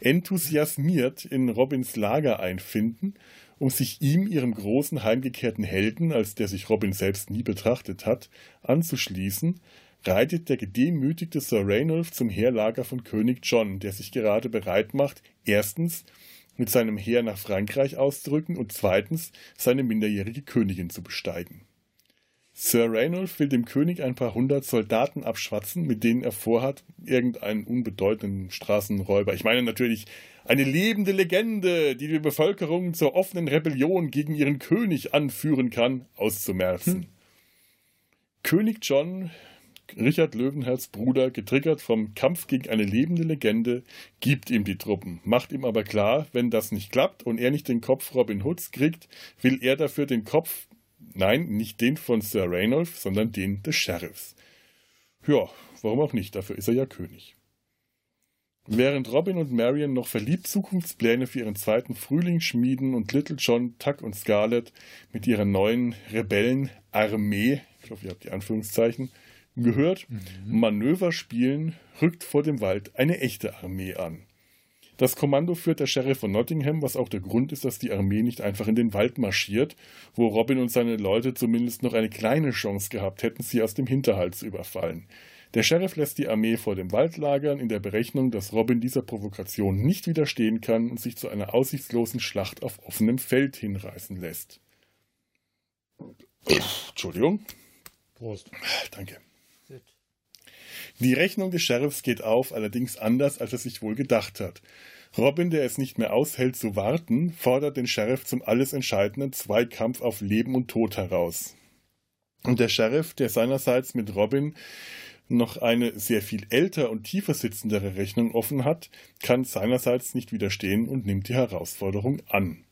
enthusiasmiert in Robins Lager einfinden, um sich ihm, ihrem großen heimgekehrten Helden, als der sich Robin selbst nie betrachtet hat, anzuschließen, reitet der gedemütigte Sir Raynolf zum Heerlager von König John, der sich gerade bereit macht, erstens mit seinem Heer nach Frankreich auszurücken und zweitens seine minderjährige Königin zu besteigen. Sir Raynolf will dem König ein paar hundert Soldaten abschwatzen, mit denen er vorhat, irgendeinen unbedeutenden Straßenräuber, ich meine natürlich eine lebende Legende, die die Bevölkerung zur offenen Rebellion gegen ihren König anführen kann, auszumerzen. König John, Richard Löwenherz Bruder, getriggert vom Kampf gegen eine lebende Legende, gibt ihm die Truppen, macht ihm aber klar, wenn das nicht klappt und er nicht den Kopf Robin Hoods kriegt, will er dafür den Kopf Nein, nicht den von Sir Raynolf, sondern den des Sheriffs. Ja, warum auch nicht, dafür ist er ja König. Während Robin und Marion noch verliebt Zukunftspläne für ihren zweiten Frühling schmieden und Little John, Tuck und Scarlett mit ihrer neuen Rebellenarmee, ich hoffe, ihr habt die Anführungszeichen, gehört, Manöver spielen, rückt vor dem Wald eine echte Armee an. Das Kommando führt der Sheriff von Nottingham, was auch der Grund ist, dass die Armee nicht einfach in den Wald marschiert, wo Robin und seine Leute zumindest noch eine kleine Chance gehabt hätten, sie aus dem Hinterhalt zu überfallen. Der Sheriff lässt die Armee vor dem Wald lagern, in der Berechnung, dass Robin dieser Provokation nicht widerstehen kann und sich zu einer aussichtslosen Schlacht auf offenem Feld hinreißen lässt. Entschuldigung. Prost. Danke. Die Rechnung des Sheriffs geht auf, allerdings anders, als er sich wohl gedacht hat. Robin, der es nicht mehr aushält zu warten, fordert den Sheriff zum alles entscheidenden Zweikampf auf Leben und Tod heraus. Und der Sheriff, der seinerseits mit Robin noch eine sehr viel älter und tiefer sitzendere Rechnung offen hat, kann seinerseits nicht widerstehen und nimmt die Herausforderung an.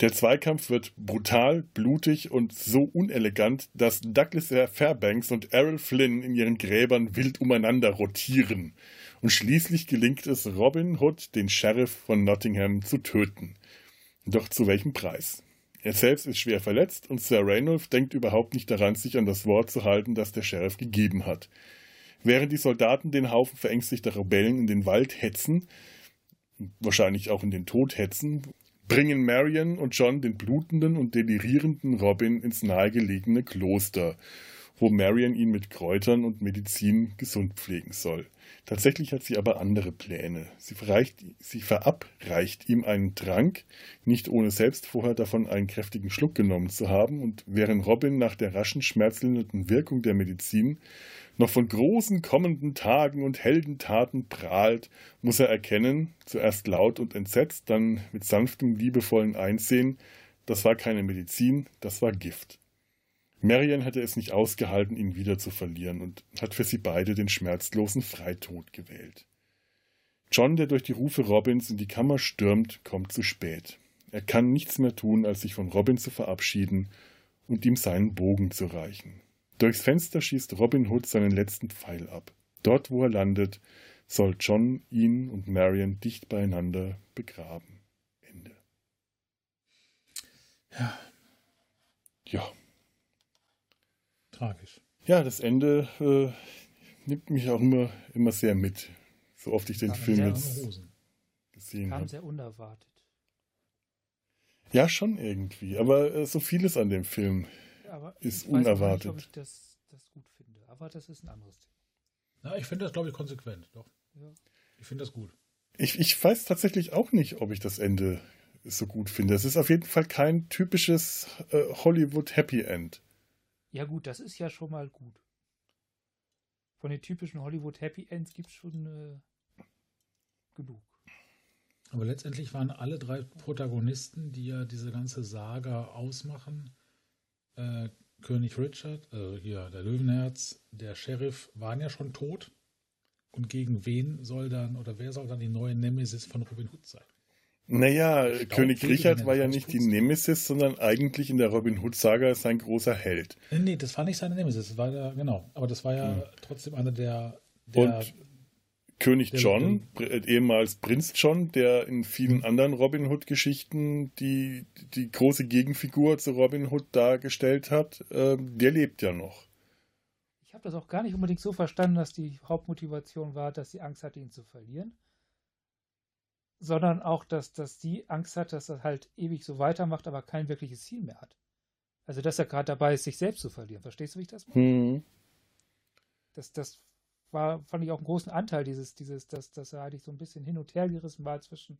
Der Zweikampf wird brutal, blutig und so unelegant, dass Douglas Fairbanks und Errol Flynn in ihren Gräbern wild umeinander rotieren. Und schließlich gelingt es Robin Hood, den Sheriff von Nottingham zu töten. Doch zu welchem Preis? Er selbst ist schwer verletzt und Sir Raynolf denkt überhaupt nicht daran, sich an das Wort zu halten, das der Sheriff gegeben hat. Während die Soldaten den Haufen verängstigter Rebellen in den Wald hetzen, wahrscheinlich auch in den Tod hetzen, bringen Marion und John den blutenden und delirierenden Robin ins nahegelegene Kloster, wo Marion ihn mit Kräutern und Medizin gesund pflegen soll. Tatsächlich hat sie aber andere Pläne. Sie, sie verabreicht ihm einen Trank, nicht ohne selbst vorher davon einen kräftigen Schluck genommen zu haben, und während Robin nach der raschen, schmerzlindernden Wirkung der Medizin noch von großen kommenden Tagen und Heldentaten prahlt, muss er erkennen, zuerst laut und entsetzt, dann mit sanftem, liebevollen Einsehen, das war keine Medizin, das war Gift. Marian hätte es nicht ausgehalten, ihn wieder zu verlieren und hat für sie beide den schmerzlosen Freitod gewählt. John, der durch die Rufe Robins in die Kammer stürmt, kommt zu spät. Er kann nichts mehr tun, als sich von Robin zu verabschieden und ihm seinen Bogen zu reichen. Durchs Fenster schießt Robin Hood seinen letzten Pfeil ab. Dort, wo er landet, soll John ihn und Marion dicht beieinander begraben. Ende. Ja. Ja. Tragisch. Ja, das Ende äh, nimmt mich auch immer, immer sehr mit. So oft ich den Ja, Film jetzt gesehen Kam habe. sehr unerwartet. Ja, schon irgendwie. Aber äh, so vieles an dem Film. Aber Ist ich unerwartet. Nicht, ob ich das, das gut finde. Aber das ist ein anderes Thema. Na, ich finde das, glaube ich, konsequent. Doch. Ja. Ich finde das gut. Ich, ich weiß tatsächlich auch nicht, ob ich das Ende so gut finde. Es ist auf jeden Fall kein typisches äh, Hollywood Happy End. ja, gut, das ist ja schon mal gut. Von den typischen Hollywood Happy Ends gibt es schon äh, genug. Aber letztendlich waren alle drei Protagonisten, die ja diese ganze Saga ausmachen, äh, König Richard, also hier der Löwenherz, der Sheriff, waren ja schon tot. Und gegen wen soll dann oder wer soll dann die neue Nemesis von Robin Hood sein? Naja, Staubfähig König Richard war ja nicht die. Nemesis, sondern eigentlich in der Robin Hood Saga sein großer Held. Nee, nee, das war nicht seine Nemesis, das war ja, genau. Aber das war ja trotzdem einer der, der Und König John, äh, ehemals Prinz John, der in vielen anderen Robin Hood-Geschichten die, die große Gegenfigur zu Robin Hood dargestellt hat, ähm, der lebt ja noch. Ich habe das auch gar nicht unbedingt so verstanden, dass die Hauptmotivation war, dass sie Angst hatte, ihn zu verlieren. Sondern auch, dass, dass die Angst hat, dass er halt ewig so weitermacht, aber kein wirkliches Ziel mehr hat. Also, dass er gerade dabei ist, sich selbst zu verlieren. Verstehst du, wie ich das meine? Hm. Das, das war, fand ich auch einen großen Anteil, dieses, dieses, dass, dass er eigentlich so ein bisschen hin und her gerissen war zwischen,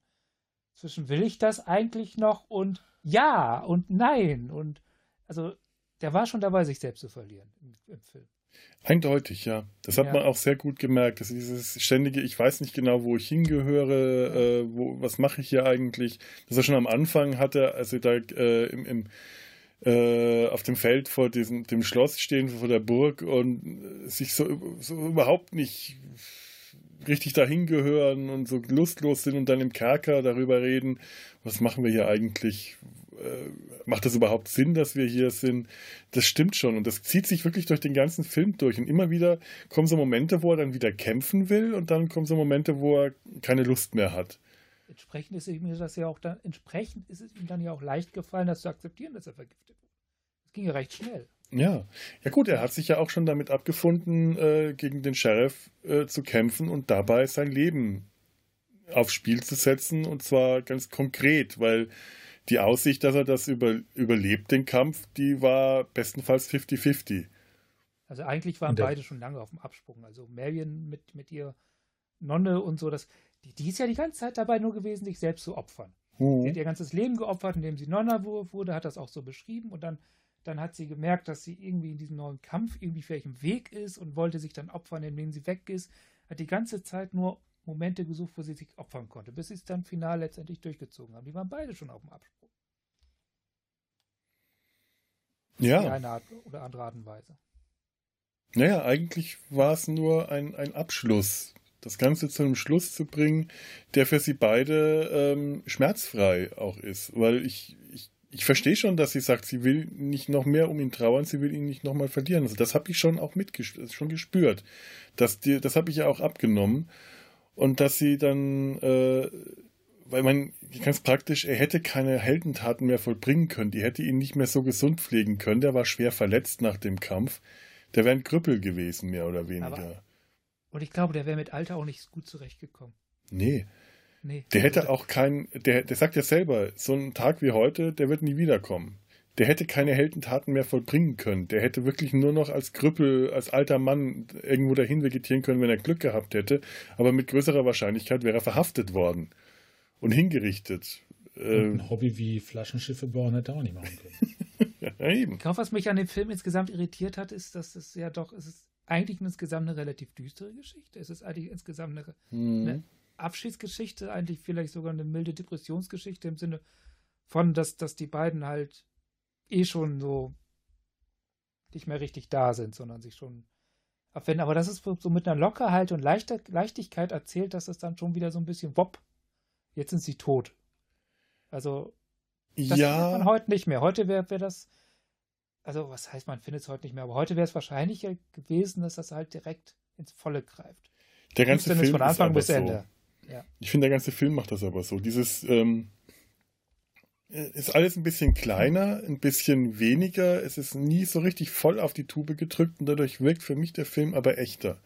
zwischen will ich das eigentlich noch und ja und nein. Und also, der war schon dabei, sich selbst zu verlieren im, im Film. Eindeutig, ja. Das hat Ja. man auch sehr gut gemerkt. dass dieses ständige, ich weiß nicht genau, wo ich hingehöre, äh, wo, was mache ich hier eigentlich. Das er schon am Anfang hatte, als er da äh, im, im, äh, auf dem Feld vor diesem, dem Schloss stehen, vor der Burg und sich so, so überhaupt nicht richtig dahin gehören und so lustlos sind und dann im Kerker darüber reden, was machen wir hier eigentlich? Äh, macht das überhaupt Sinn, dass wir hier sind? Das stimmt schon und das zieht sich wirklich durch den ganzen Film durch und immer wieder kommen so Momente, wo er dann wieder kämpfen will und dann kommen so Momente, wo er keine Lust mehr hat. Entsprechend ist ihm das ja auch dann, entsprechend ist es ihm dann ja auch leicht gefallen, das zu akzeptieren, dass er vergiftet wurde. Das ging ja recht schnell. Ja, ja gut, er hat sich ja auch schon damit abgefunden, äh, gegen den Sheriff äh, zu kämpfen und dabei sein Leben aufs Spiel zu setzen und zwar ganz konkret, weil die Aussicht, dass er das über, überlebt, den Kampf, die war bestenfalls 50-50. Also eigentlich waren beide schon lange auf dem Absprung. Also Marion mit, mit ihr Nonne und so, das, die, die ist ja die ganze Zeit dabei nur gewesen, sich selbst zu opfern. Mhm. Sie hat ihr ganzes Leben geopfert, indem sie Nonna wurde, hat das auch so beschrieben und dann, dann hat sie gemerkt, dass sie irgendwie in diesem neuen Kampf irgendwie vielleicht im Weg ist und wollte sich dann opfern, indem sie weg ist. Hat die ganze Zeit nur Momente gesucht, wo sie sich opfern konnte, bis sie es dann final letztendlich durchgezogen haben. Die waren beide schon auf dem Absprung. Ja. In eine Art oder andere Art und Weise. Naja, eigentlich war es nur ein, ein Abschluss. Das Ganze zu einem Schluss zu bringen, der für sie beide ähm, schmerzfrei auch ist. Weil ich, ich, ich verstehe schon, dass sie sagt, sie will nicht noch mehr um ihn trauern, sie will ihn nicht nochmal verlieren. Also das habe ich schon auch mitgespürt, schon gespürt. Das, das habe ich ja auch abgenommen. Und dass sie dann, äh, weil man ganz praktisch, er hätte keine Heldentaten mehr vollbringen können. Die hätte ihn nicht mehr so gesund pflegen können. Der war schwer verletzt nach dem Kampf. Der wäre ein Krüppel gewesen, mehr oder weniger. Aber, und ich glaube, der wäre mit Alter auch nicht gut zurechtgekommen. Nee. Nee. Der hätte auch keinen, der, der sagt ja selber, so ein Tag wie heute, der wird nie wiederkommen der hätte keine Heldentaten mehr vollbringen können. Der hätte wirklich nur noch als Krüppel, als alter Mann irgendwo dahin vegetieren können, wenn er Glück gehabt hätte. Aber mit größerer Wahrscheinlichkeit wäre er verhaftet worden und hingerichtet. Und ein äh, Hobby wie Flaschenschiffe bauen hätte er auch nicht machen können. *laughs* ja, eben. Ich glaube, was mich an dem Film insgesamt irritiert hat, ist, dass es ja doch, es ist eigentlich insgesamt eine relativ düstere Geschichte. Es ist eigentlich insgesamt eine, hm. eine Abschiedsgeschichte, eigentlich vielleicht sogar eine milde Depressionsgeschichte im Sinne von, dass, dass die beiden halt eh schon so nicht mehr richtig da sind, sondern sich schon abwenden. Aber das ist so mit einer Lockerheit und Leichter, Leichtigkeit erzählt, dass es dann schon wieder so ein bisschen wopp. Jetzt sind sie tot. Also, das ja. man heute nicht mehr. Heute wäre wär das, also was heißt, man findet es heute nicht mehr, aber heute wäre es wahrscheinlicher gewesen, dass das halt direkt ins Volle greift. Der ganze Film von Anfang bis Ende. So. Ja. Ich finde, der ganze Film macht das aber so. Dieses, ähm, ist alles ein bisschen kleiner, ein bisschen weniger. Es ist nie so richtig voll auf die Tube gedrückt und dadurch wirkt für mich der Film aber echter.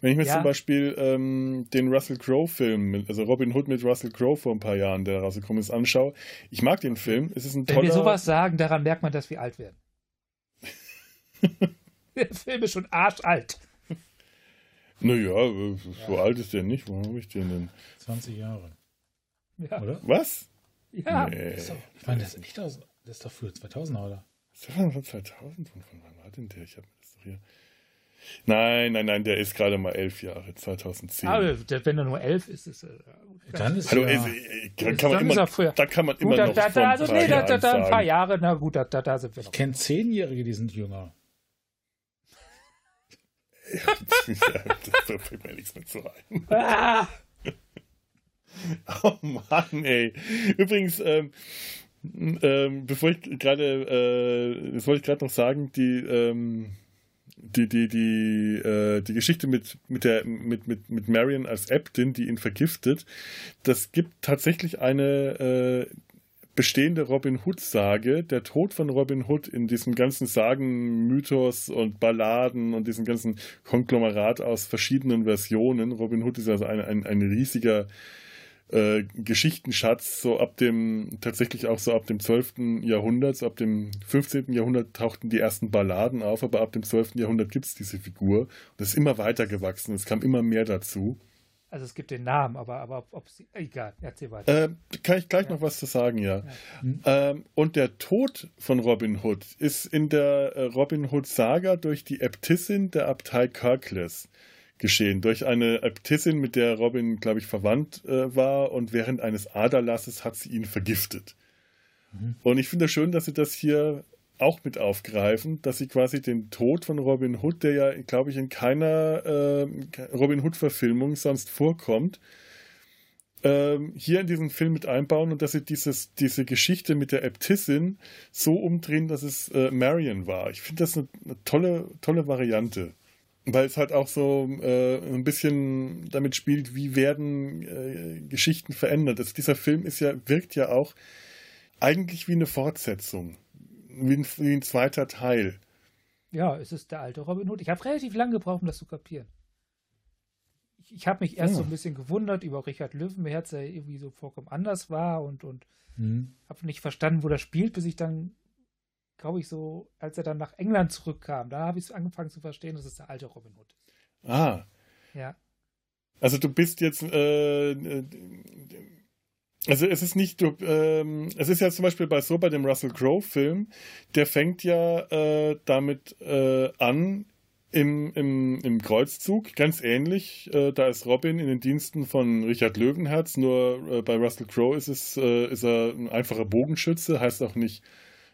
Wenn ich mir ja. zum Beispiel ähm, den Russell Crowe-Film, also Robin Hood mit Russell Crowe vor ein paar Jahren, der rausgekommen ist, anschaue, ich mag den Film. Es ist ein Wenn toller... wir sowas sagen, daran merkt man, dass wir alt werden. *laughs* der Film ist schon arschalt. Naja, so ja. alt ist der nicht. Wo habe ich den denn? 20 Jahre. Ja. Oder? Was? Ja. Nee. So, ich meine, das ist nicht aus. Das ist doch früher 2000er, oder? Ist das von 2000? Von wann war denn der? Ich habe das doch hier. Nein, nein, nein, der ist gerade mal elf Jahre, 2010. Aber wenn er nur elf ist, ist er. Dann ist Hallo, ja, ist, kann man immer, da kann man immer gut, noch da, da, also nee, da, da, da ein paar Jahre, na gut, da, da sind wir. Ich kenne Zehnjährige, die sind jünger. Ja, *laughs* da fällt mir nichts mehr zu ein. Ah! *laughs* Oh Mann, ey. Übrigens, ähm, ähm, bevor ich gerade, äh, das wollte ich gerade noch sagen, die, ähm, die, die, die, äh, die Geschichte mit, mit, der, mit, mit, mit Marion als Äbtin, die ihn vergiftet, das gibt tatsächlich eine äh, bestehende Robin Hood-Sage. Der Tod von Robin Hood in diesem ganzen Sagen, Mythos und Balladen und diesem ganzen Konglomerat aus verschiedenen Versionen. Robin Hood ist also ein, ein, ein riesiger äh, Geschichtenschatz, so ab dem, tatsächlich auch so ab dem 12. Jahrhundert, so ab dem 15. Jahrhundert tauchten die ersten Balladen auf, aber ab dem 12. Jahrhundert gibt es diese Figur. Und das ist immer weiter gewachsen, es kam immer mehr dazu. Also es gibt den Namen, aber, aber ob sie. Egal, erzähl weiter. Äh, kann ich gleich ja. noch was zu sagen, ja. ja. Mhm. Ähm, und der Tod von Robin Hood ist in der äh, Robin Hood-Saga durch die Äbtissin der Abtei Kirkles geschehen. Durch eine Äbtissin, mit der Robin, glaube ich, verwandt äh, war und während eines Aderlasses hat sie ihn vergiftet. Mhm. Und ich finde es schön, dass sie das hier auch mit aufgreifen, dass sie quasi den Tod von Robin Hood, der ja, glaube ich, in keiner äh, Robin Hood-Verfilmung sonst vorkommt, ähm, hier in diesen Film mit einbauen und dass sie dieses, diese Geschichte mit der Äbtissin so umdrehen, dass es äh, Marion war. Ich finde das eine, eine tolle, tolle Variante weil es halt auch so äh, ein bisschen damit spielt, wie werden äh, Geschichten verändert. Also dieser Film ist ja, wirkt ja auch eigentlich wie eine Fortsetzung, wie ein, wie ein zweiter Teil. Ja, es ist der alte Robin Hood. Ich habe relativ lange gebraucht, um das zu kapieren. ich, ich habe mich erst oh. so ein bisschen gewundert über Richard Löwenherz, der irgendwie so vollkommen anders war und, und mhm. habe nicht verstanden, wo das spielt, bis ich dann, glaube ich, so, als er dann nach England zurückkam, da habe ich angefangen zu verstehen, dass es der alte Robin Hood ist. Ah. Ja. Also du bist jetzt, äh, also es ist nicht, ähm, es ist ja zum Beispiel bei so bei dem Russell Crowe Film, der fängt ja äh, damit äh, an, im, im, im Kreuzzug, ganz ähnlich. Äh, da ist Robin in den Diensten von Richard Löwenherz, nur äh, bei Russell Crowe ist es äh, ist er ein einfacher Bogenschütze, heißt auch nicht,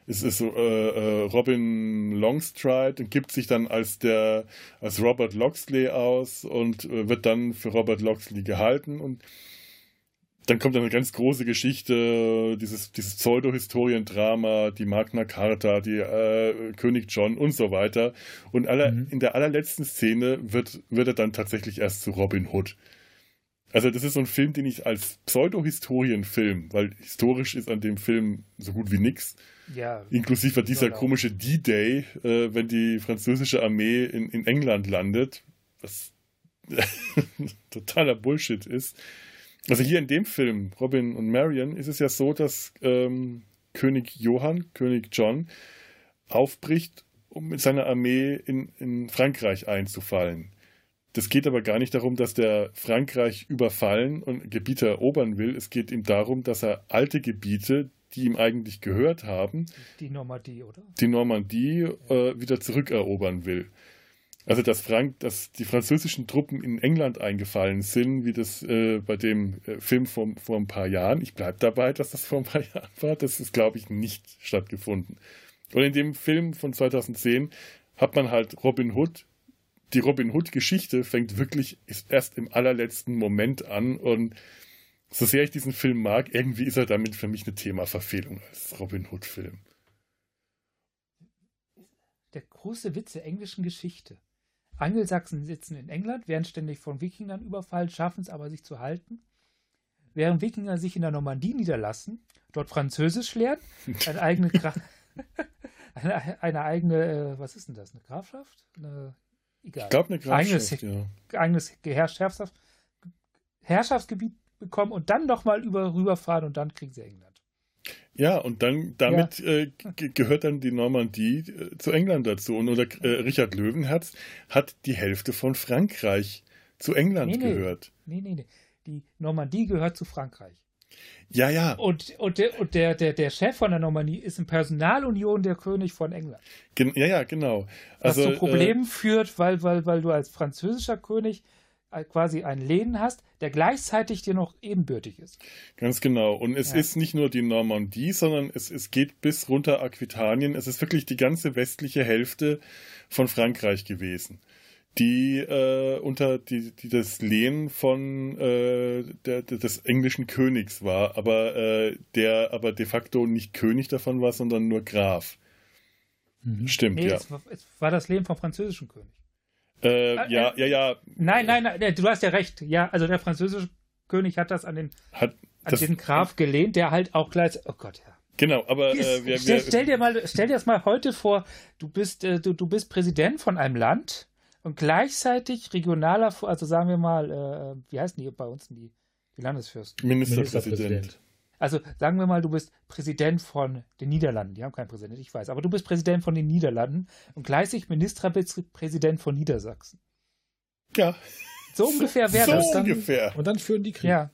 es ist so äh, Robin Longstride und gibt sich dann als der als Robert Loxley aus und wird dann für Robert Loxley gehalten und dann kommt eine ganz große Geschichte, dieses, dieses Pseudo-Historiendrama, die Magna Carta, die äh, König John und so weiter. Und aller, mhm. in der allerletzten Szene wird, wird er dann tatsächlich erst zu Robin Hood. Also das ist so ein Film, den ich als Pseudo-Historienfilm, weil historisch ist an dem Film so gut wie nichts. Ja. Inklusive dieser genau. komische D-Day, äh, wenn die französische Armee in, in England landet, was *laughs* totaler Bullshit ist. Also hier in dem Film, Robin und Marion, ist es ja so, dass ähm, König Johann, König John, aufbricht, um mit seiner Armee in, in Frankreich einzufallen. Das geht aber gar nicht darum, dass der Frankreich überfallen und Gebiete erobern will. Es geht ihm darum, dass er alte Gebiete, die ihm eigentlich gehört haben, die Normandie, oder? Die Normandie äh, wieder zurückerobern will. Also, dass, Frank, dass die französischen Truppen in England eingefallen sind, wie das äh, bei dem äh, Film vor, vor ein paar Jahren, ich bleibe dabei, dass das vor ein paar *laughs* Jahren war, das ist, glaube ich, nicht stattgefunden. Und in dem Film von 2010 hat man halt Robin Hood, die Robin Hood-Geschichte fängt wirklich erst im allerletzten Moment an und so sehr ich diesen Film mag, irgendwie ist er damit für mich eine Themaverfehlung als Robin Hood-Film. Der große Witz der englischen Geschichte. Angelsachsen sitzen in England, werden ständig von Wikingern überfallen, schaffen es aber, sich zu halten. Während Wikinger sich in der Normandie niederlassen, dort Französisch lernen, eine *laughs* eigene, Gra eine, eine, eigene, äh, was ist denn das, eine Grafschaft? Eine, egal. Ich glaube, eine Grafschaft, eigenes, ja. Eigenes Herrschafts Herrschaftsgebiet bekommen und dann nochmal über, rüberfahren und dann kriegen sie England. Ja, und dann damit ja. äh, gehört dann die Normandie äh, zu England dazu. Und oder, äh, Richard Löwenherz hat die Hälfte von Frankreich zu England nee, nee. gehört. Nee, nee, nee. Die Normandie gehört zu Frankreich. Ja, ja. Und, und, der, und der, der, der Chef von der Normandie ist in Personalunion der König von England. Gen ja, ja, genau. Also, Was zu Problemen äh, führt, weil, weil, weil du als französischer König quasi einen Lehnen hast, der gleichzeitig dir noch ebenbürtig ist. Ganz genau. Und es ja. ist nicht nur die Normandie, sondern es, es geht bis runter Aquitanien. Es ist wirklich die ganze westliche Hälfte von Frankreich gewesen, die äh, unter die, die das Lehen von äh, der, des englischen Königs war, aber äh, der aber de facto nicht König davon war, sondern nur Graf. Mhm. Stimmt, nee, ja. Es war, es war das Lehen vom französischen König. Äh, äh, ja, ja, ja. Nein, nein, nein, du hast ja recht. Ja, also der französische König hat das an den, hat an den Graf gelehnt, der halt auch gleich. Oh Gott, ja. Genau, aber äh, wir, stell, stell, dir mal, stell dir das mal heute vor, du bist, äh, du, du bist Präsident von einem Land und gleichzeitig regionaler, also sagen wir mal, äh, wie heißen die bei uns die, die Landesfürsten? Ministerpräsident. Ministerpräsident. Also sagen wir mal, du bist Präsident von den Niederlanden. Die haben keinen Präsident, ich weiß. Aber du bist Präsident von den Niederlanden und gleichzeitig Ministerpräsident von Niedersachsen. Ja. So ungefähr wäre *laughs* so das. Dann, ungefähr. Und dann führen die Krieg. Ja.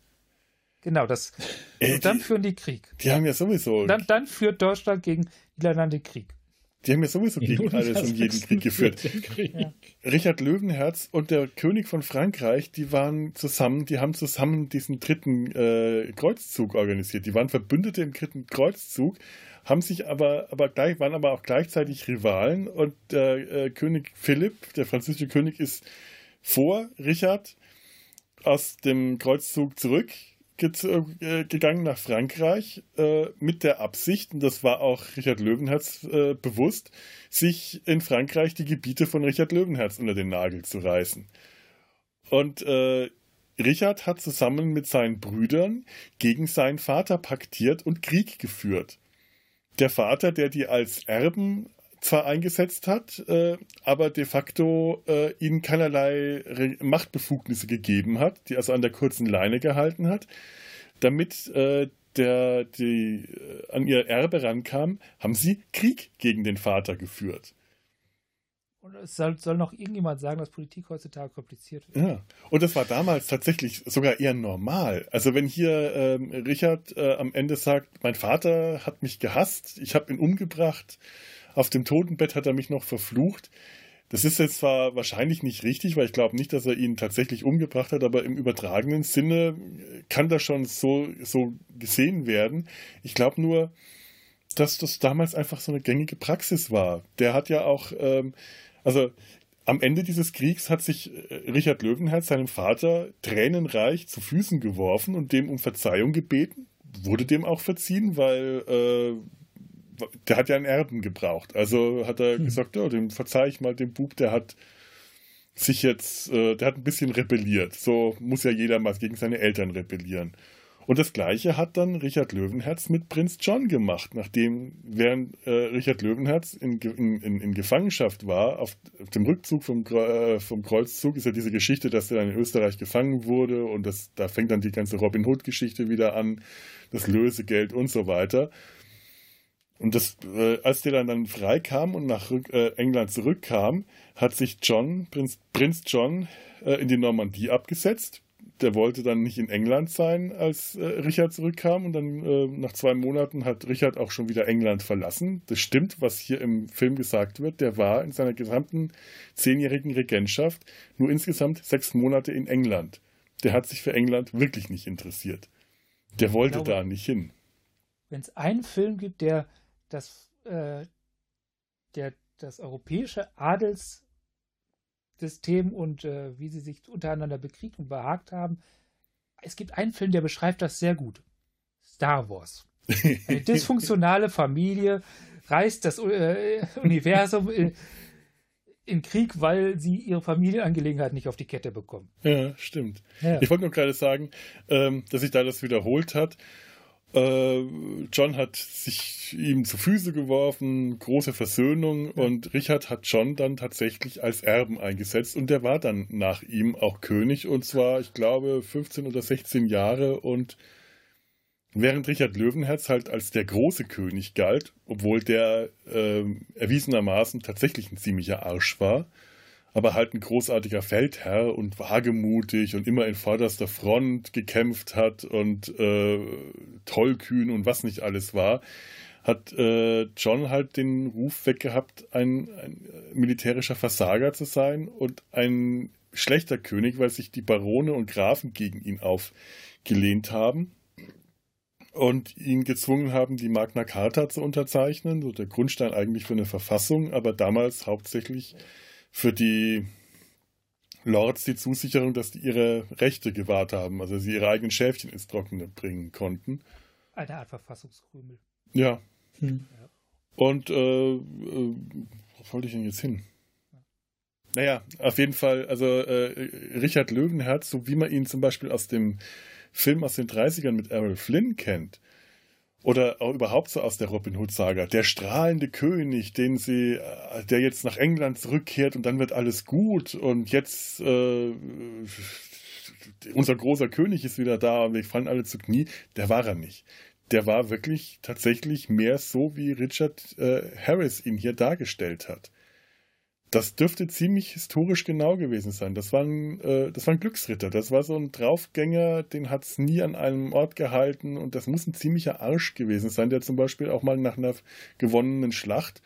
Genau, das. Ey, und dann die, führen die Krieg. Die haben ja sowieso. Dann, dann führt Deutschland gegen Niederlande Krieg. Die haben ja sowieso gegen alles und jeden Krieg geführt. Krieg. Ja. Richard Löwenherz und der König von Frankreich, die waren zusammen, die haben zusammen diesen dritten äh, Kreuzzug organisiert. Die waren Verbündete im dritten Kreuzzug, haben sich aber, aber gleich, waren aber auch gleichzeitig Rivalen und der äh, König Philipp, der französische König, ist vor Richard aus dem Kreuzzug zurück äh, gegangen nach Frankreich äh, mit der Absicht, und das war auch Richard Löwenherz äh, bewusst, sich in Frankreich die Gebiete von Richard Löwenherz unter den Nagel zu reißen. Und Richard hat zusammen mit seinen Brüdern gegen seinen Vater paktiert und Krieg geführt. Der Vater, der die als Erben zwar eingesetzt hat, äh, aber de facto äh, ihnen keinerlei Re Machtbefugnisse gegeben hat, die also an der kurzen Leine gehalten hat, damit äh, der, die äh, an ihr Erbe rankam, haben sie Krieg gegen den Vater geführt. Und es soll, soll, noch irgendjemand sagen, dass Politik heutzutage kompliziert wird. Ja, und das war damals tatsächlich sogar eher normal. Also wenn hier ähm, Richard äh, am Ende sagt, mein Vater hat mich gehasst, ich habe ihn umgebracht, auf dem Totenbett hat er mich noch verflucht. Das ist jetzt zwar wahrscheinlich nicht richtig, weil ich glaube nicht, dass er ihn tatsächlich umgebracht hat, aber im übertragenen Sinne kann das schon so, so gesehen werden. Ich glaube nur, dass das damals einfach so eine gängige Praxis war. Der hat ja auch, ähm, also am Ende dieses Kriegs hat sich äh, Richard Löwenherz seinem Vater tränenreich zu Füßen geworfen und dem um Verzeihung gebeten. Wurde dem auch verziehen, weil äh, der hat ja einen Erben gebraucht. Also hat er hm. gesagt, ja, dem verzeih ich mal dem Bub, der hat sich jetzt, äh, der hat ein bisschen rebelliert. So muss ja jeder mal gegen seine Eltern rebellieren. Und das Gleiche hat dann Richard Löwenherz mit Prinz John gemacht, nachdem, während äh, Richard Löwenherz in, in, in, Gefangenschaft war, auf, auf dem Rückzug vom, äh, vom Kreuzzug, ist ja diese Geschichte, dass er dann in Österreich gefangen wurde und das, da fängt dann die ganze Robin Hood-Geschichte wieder an, das Lösegeld und so weiter. Und das, äh, als der dann, dann freikam und nach äh, England zurückkam, hat sich John, Prinz, Prinz John, äh, in die Normandie abgesetzt. Der wollte dann nicht in England sein, als äh, Richard zurückkam. Und dann äh, nach zwei Monaten hat Richard auch schon wieder England verlassen. Das stimmt, was hier im Film gesagt wird. Der war in seiner gesamten zehnjährigen Regentschaft nur insgesamt sechs Monate in England. Der hat sich für England wirklich nicht interessiert. Der wollte glaube, da nicht hin. Wenn es einen Film gibt, der das, äh, der, das europäische Adelssystem und äh, wie sie sich untereinander bekriegt und behagt haben. Es gibt einen Film, der beschreibt das sehr gut. Star Wars. Eine *laughs* dysfunktionale Familie reißt das äh, Universum in, in Krieg, weil sie ihre Familienangelegenheit nicht auf die Kette bekommen. Ja, stimmt. Ja. Ich wollte nur gerade sagen, ähm, dass sich da das wiederholt hat. Äh, John hat sich ihm zu Füße geworfen, große Versöhnung. Und Richard hat John dann tatsächlich als Erben eingesetzt. Und der war dann nach ihm auch König. Und zwar, ich glaube, 15 oder 16 Jahre. Und während Richard Löwenherz halt als der große König galt, obwohl der äh, erwiesenermaßen tatsächlich ein ziemlicher Arsch war, aber halt ein großartiger Feldherr und wagemutig und immer in vorderster Front gekämpft hat und äh, tollkühn und was nicht alles war, hat äh, John halt den Ruf weggehabt, ein, ein militärischer Versager zu sein und ein schlechter König, weil sich die Barone und Grafen gegen ihn aufgelehnt haben und ihn gezwungen haben, die Magna Carta zu unterzeichnen, so der Grundstein eigentlich für eine Verfassung, aber damals hauptsächlich für die Lords die Zusicherung, dass die ihre Rechte gewahrt haben, also sie ihre eigenen Schäfchen ins Trockene bringen konnten. Eine Art Verfassungskrümel. Ja. Hm. ja. Und äh, äh, wo wollte ich denn jetzt hin? Naja, auf jeden Fall, also äh, Richard Löwenherz, so wie man ihn zum Beispiel aus dem Film aus den 30ern mit Errol Flynn kennt, oder auch überhaupt so aus der Robin Hood-Saga. Der strahlende König, den sie, äh, der jetzt nach England zurückkehrt und dann wird alles gut und jetzt äh, unser großer König ist wieder da und wir fallen alle zu Knie. Der war er nicht. Der war wirklich tatsächlich mehr so, wie Richard äh, Harris ihn hier dargestellt hat. Das dürfte ziemlich historisch genau gewesen sein. Das war ein, äh, das war ein Glücksritter. Das war so ein Draufgänger, den hat es nie an einem Ort gehalten. Und das muss ein ziemlicher Arsch gewesen sein, der zum Beispiel auch mal nach einer gewonnenen Schlacht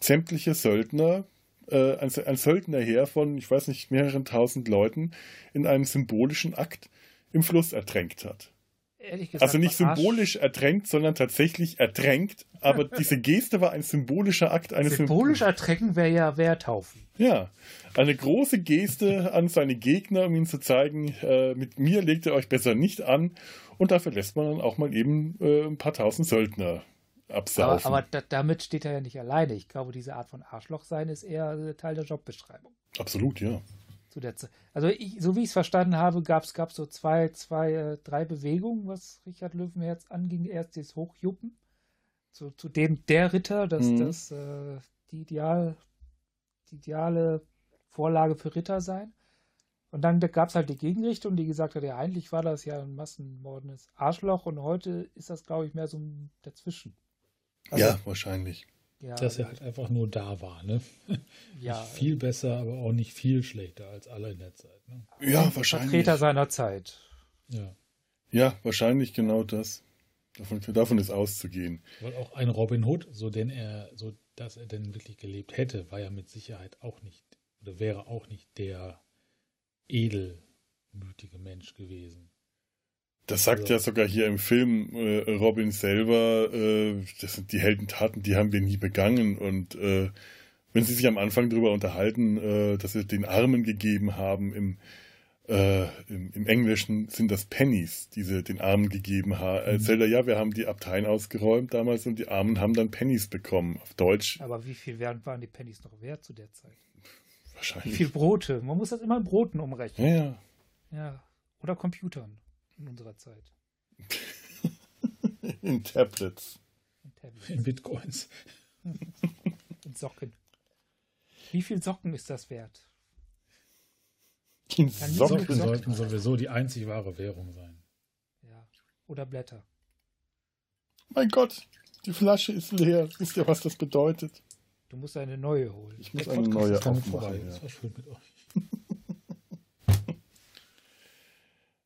sämtliche Söldner, äh, ein, ein Söldnerheer von, ich weiß nicht, mehreren tausend Leuten in einem symbolischen Akt im Fluss ertränkt hat gesagt, also nicht symbolisch ertränkt, sondern tatsächlich ertränkt. Aber *laughs* diese Geste war ein symbolischer Akt eines Symbolisch ertränken wäre ja Werthaufen. Ja, eine große Geste an seine Gegner, um ihnen zu zeigen, äh, mit mir legt ihr euch besser nicht an. Und dafür lässt man dann auch mal eben äh, ein paar tausend Söldner absaufen. Aber, aber da, damit steht er ja nicht alleine. Ich glaube, diese Art von Arschloch sein ist eher Teil der Jobbeschreibung. Absolut, ja zu der Zeit. Also ich, so wie ich es verstanden habe, gab es so zwei, zwei, äh, drei Bewegungen, was Richard Löwenherz anging. Erst das Hochjuppen, zu, zu dem der Ritter, dass mhm. das äh, die, Ideal, die ideale Vorlage für Ritter sein. Und dann gab es halt die Gegenrichtung, die gesagt hat, ja, eigentlich war das ja ein massenmordendes Arschloch und heute ist das, glaube ich, mehr so ein dazwischen. Also, ja, wahrscheinlich. Ja, dass er halt einfach nur da war, ne? Ja. Nicht viel besser, aber auch nicht viel schlechter als alle in der Zeit. Ne? Ja, wahrscheinlich. Vertreter seiner Zeit. Ja. Ja, wahrscheinlich genau das. Davon, davon ist auszugehen. Weil auch ein Robin Hood, so denn er, so dass er denn wirklich gelebt hätte, war ja mit Sicherheit auch nicht, oder wäre auch nicht der edelmütige Mensch gewesen. Das sagt also, ja sogar hier im Film äh, Robin selber, äh, das sind die Heldentaten, die haben wir nie begangen. Und äh, wenn sie sich am Anfang darüber unterhalten, äh, dass sie den Armen gegeben haben, im, äh, im, im, Englischen sind das Pennies, die sie den Armen gegeben haben. Mhm. Erzählt er, ja, wir haben die Abteien ausgeräumt damals und die Armen haben dann Pennies bekommen, auf Deutsch. Aber wie viel waren die Pennies noch wert zu der Zeit? Wahrscheinlich. Wie viel Brote? Man muss das immer in Broten umrechnen. Ja, ja. Ja. Oder Computern in unserer Zeit. *laughs* in Tablets. In, Tablets. in Bitcoins. *laughs* in Socken. Wie viel Socken ist das wert? In Socken, Socken sollten sowieso die einzig wahre Währung sein. Ja. Oder Blätter. Mein Gott, die Flasche ist leer. Wisst ihr, was das bedeutet? Du musst eine neue holen. Ich muss eine neue aufmachen. Ja. Das war schön mit euch. *laughs*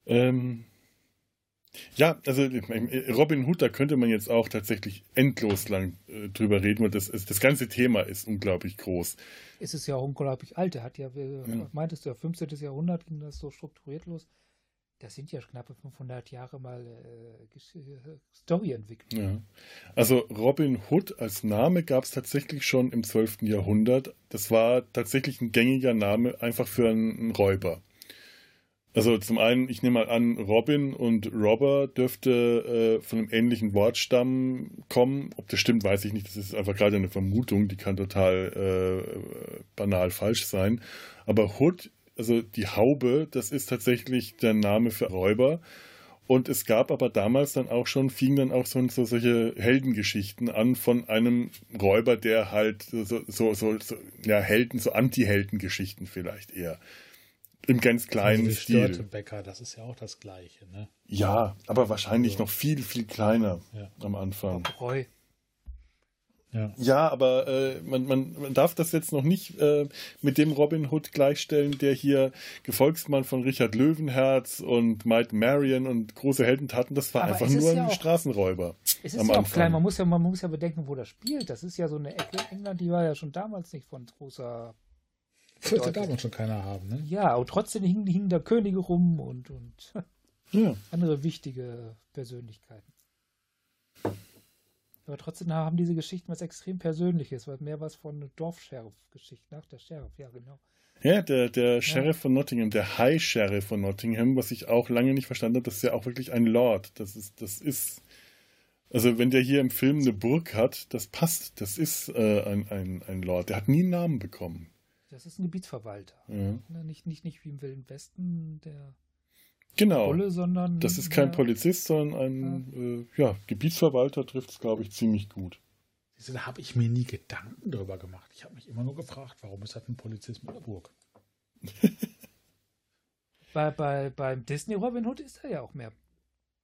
ähm, ja, also Robin Hood, da könnte man jetzt auch tatsächlich endlos lang äh, drüber reden, weil das, das ganze Thema ist unglaublich groß. Es ist ja auch unglaublich alt. Er hat ja, ja. meintest du, ja, 15. Jahrhundert ging das so strukturiert los das sind ja knappe 500 Jahre mal äh, Story entwickelt. Ja. Also Robin Hood als Name gab es tatsächlich schon im 12. Jahrhundert. Das war tatsächlich ein gängiger Name einfach für einen Räuber. Also zum einen, ich nehme mal an, Robin und Robber dürfte äh, von einem ähnlichen Wortstamm kommen. Ob das stimmt, weiß ich nicht. Das ist einfach gerade eine Vermutung, die kann total äh, banal falsch sein. Aber Hood also die Haube, das ist tatsächlich der Name für Räuber. Und es gab aber damals dann auch schon, fingen dann auch so, so solche Heldengeschichten an von einem Räuber, der halt so, so, so, so ja, Helden, so Anti-Helden-Geschichten vielleicht eher. Im ganz kleinen also Stil. Bäcker, das ist ja auch das Gleiche, ne? Ja, aber wahrscheinlich also, noch viel, viel kleiner ja. am Anfang. Bräu. Ja, ja aber äh, man, man, man darf das jetzt noch nicht äh, mit dem Robin Hood gleichstellen, der hier Gefolgsmann von Richard Löwenherz und Mike Marion und große Heldentaten, das war aber einfach nur ein ja auch, Straßenräuber. Es ist ja Anfang. auch klein, man muss ja, man muss ja bedenken, wo das spielt. Das ist ja so eine Ecke in England, die war ja schon damals nicht von großer wollte damals schon keiner haben, ne? Ja, und trotzdem hingen, hingen da Könige rum und, und *laughs* ja. andere wichtige Persönlichkeiten. Aber trotzdem haben diese Geschichten was extrem Persönliches, weil mehr was von Dorfsheriff-Geschichten. Ach, der Sheriff, ja, genau. Ja, der, der ja. Sheriff von Nottingham, der High Sheriff von Nottingham, was ich auch lange nicht verstanden habe, das ist ja auch wirklich ein Lord. Das ist, das ist, also wenn der hier im Film eine Burg hat, das passt. Das ist äh, ein, ein, ein Lord. Der hat nie einen Namen bekommen. Das ist ein Gebietsverwalter. Ja. Nicht, nicht, nicht wie im Wilden Westen, der Genau. Rolle, sondern. Das ist kein Polizist, sondern ein ja. Äh, ja Gebietsverwalter trifft es, glaube ich, ziemlich gut. Da habe ich mir nie Gedanken darüber gemacht. Ich habe mich immer nur gefragt, warum ist das ein Polizist mit einer Burg? *laughs* bei, bei, beim Disney Robin Hood ist er ja auch mehr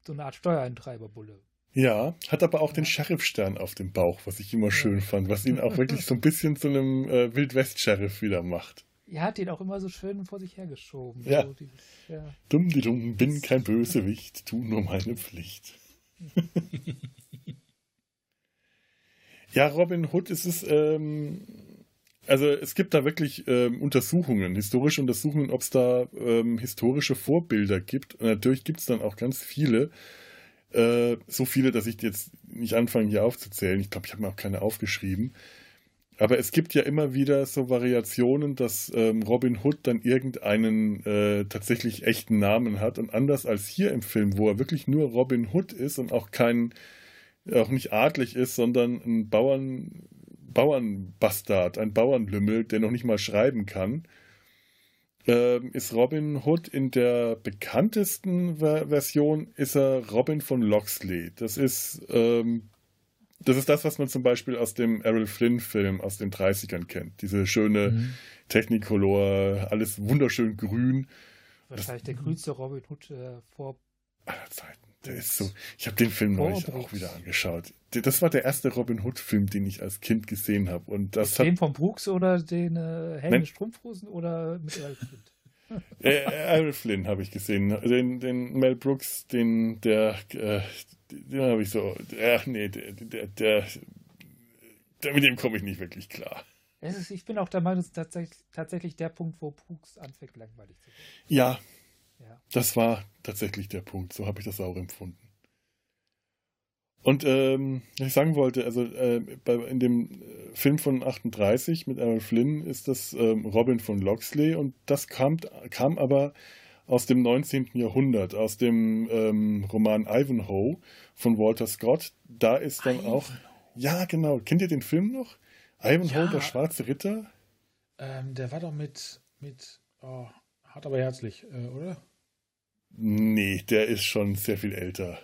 so eine Art Steuereintreiberbulle. Ja, hat aber auch den Sheriff-Stern auf dem Bauch, was ich immer schön fand, was ihn auch wirklich so ein bisschen zu einem äh, Wildwest-Sheriff wieder macht. Er hat ihn auch immer so schön vor sich hergeschoben. Ja. So dieses, ja. Dumm die dumm, bin kein Bösewicht, tu nur meine Pflicht. *laughs* ja, Robin Hood ist es, ähm, also es gibt da wirklich ähm, Untersuchungen, historische Untersuchungen, ob es da ähm, historische Vorbilder gibt. Und natürlich gibt es dann auch ganz viele. Äh, so viele, dass ich jetzt nicht anfange hier aufzuzählen. Ich glaube, ich habe mir auch keine aufgeschrieben. Aber es gibt ja immer wieder so Variationen, dass ähm, Robin Hood dann irgendeinen äh, tatsächlich echten Namen hat. Und anders als hier im Film, wo er wirklich nur Robin Hood ist und auch kein, auch nicht adlig ist, sondern ein Bauern, Bauernbastard, ein Bauernlümmel, der noch nicht mal schreiben kann, ist Robin Hood in der bekanntesten Ver Version ist er Robin von Loxley. Das ist ähm, Das ist das, was man zum Beispiel aus dem Errol Flynn-Film aus den 30ern kennt. Diese schöne mhm. Technicolor, alles wunderschön grün. Wahrscheinlich das, der grünste Robin Hood äh, vor aller Zeiten. Der ist so. Ich habe den Film neulich auch wieder angeschaut. Das war der erste Robin Hood-Film, den ich als Kind gesehen habe. Und das den von Brooks oder den äh, Helden Strumpfhosen oder mit Errol Flynn? *laughs* äh, Errol Flynn habe ich gesehen. Den, den Mel Brooks, den, der, äh, den habe ich so. Äh, nee, der, der, der, der mit dem komme ich nicht wirklich klar. Ist, ich bin auch der Meinung, das ist tatsächlich, tatsächlich der Punkt, wo Brooks anfängt, langweilig zu werden. Ja, das war tatsächlich der Punkt. So habe ich das auch empfunden. Und ähm, ich sagen wollte, also äh, bei, in dem äh, Film von 38 mit Errol Flynn ist das ähm, Robin von Loxley und das kam, kam aber aus dem 19. Jahrhundert, aus dem ähm, Roman Ivanhoe von Walter Scott. Da ist dann Ivanhoe. auch. Ja, genau. Kennt ihr den Film noch? Ivanhoe, ja. der schwarze Ritter? Ähm, der war doch mit, mit oh, hart aber herzlich, äh, oder? Nee, der ist schon sehr viel älter.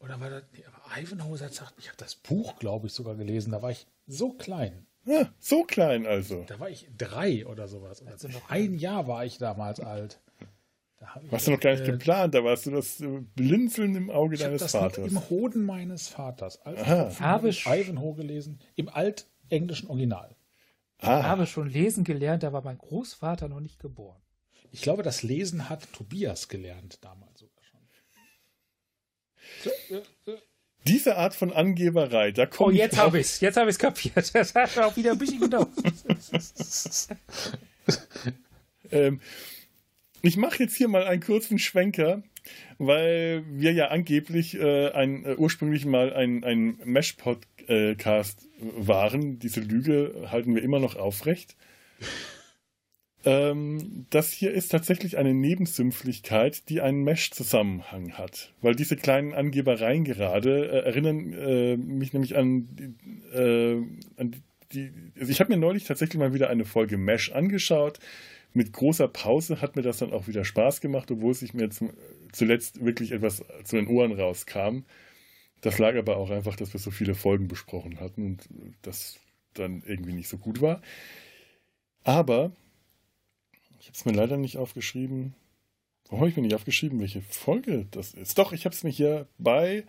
Oder war das, nee, aber Ivanhoe sagt, ich habe das Buch, glaube ich, sogar gelesen, da war ich so klein. Ja, so klein also. Da war ich drei oder sowas. Also noch ein Jahr war ich damals alt. Da warst du noch gar nicht äh, geplant, da warst du das Blinzeln im Auge ich deines das Vaters. Im Hoden meines Vaters. Als ich habe Ivanhoe gelesen, im altenglischen Original. Ich ah. habe schon lesen gelernt, da war mein Großvater noch nicht geboren. Ich glaube, das Lesen hat Tobias gelernt damals sogar schon. Diese Art von Angeberei, da kommt. Oh, jetzt habe ich es, jetzt habe ich es kapiert. *laughs* Das hat auch wieder ein bisschen gedauert. *laughs* ähm, ich mache jetzt hier mal einen kurzen Schwenker, weil wir ja angeblich äh, ein, äh, ursprünglich mal ein, ein Mesh-Podcast waren. Diese Lüge halten wir immer noch aufrecht. Ähm, das hier ist tatsächlich eine Nebensümpflichkeit, die einen Mesh-Zusammenhang hat. Weil diese kleinen Angebereien gerade äh, erinnern äh, mich nämlich an, äh, an die. Also ich habe mir neulich tatsächlich mal wieder eine Folge Mesh angeschaut. Mit großer Pause hat mir das dann auch wieder Spaß gemacht, obwohl es sich mir zum, zuletzt wirklich etwas zu den Ohren rauskam. Das lag aber auch einfach, dass wir so viele Folgen besprochen hatten und das dann irgendwie nicht so gut war. Aber ich habe es mir leider nicht aufgeschrieben. Warum habe ich mir nicht aufgeschrieben, welche Folge das ist? Doch, ich habe es mir hier bei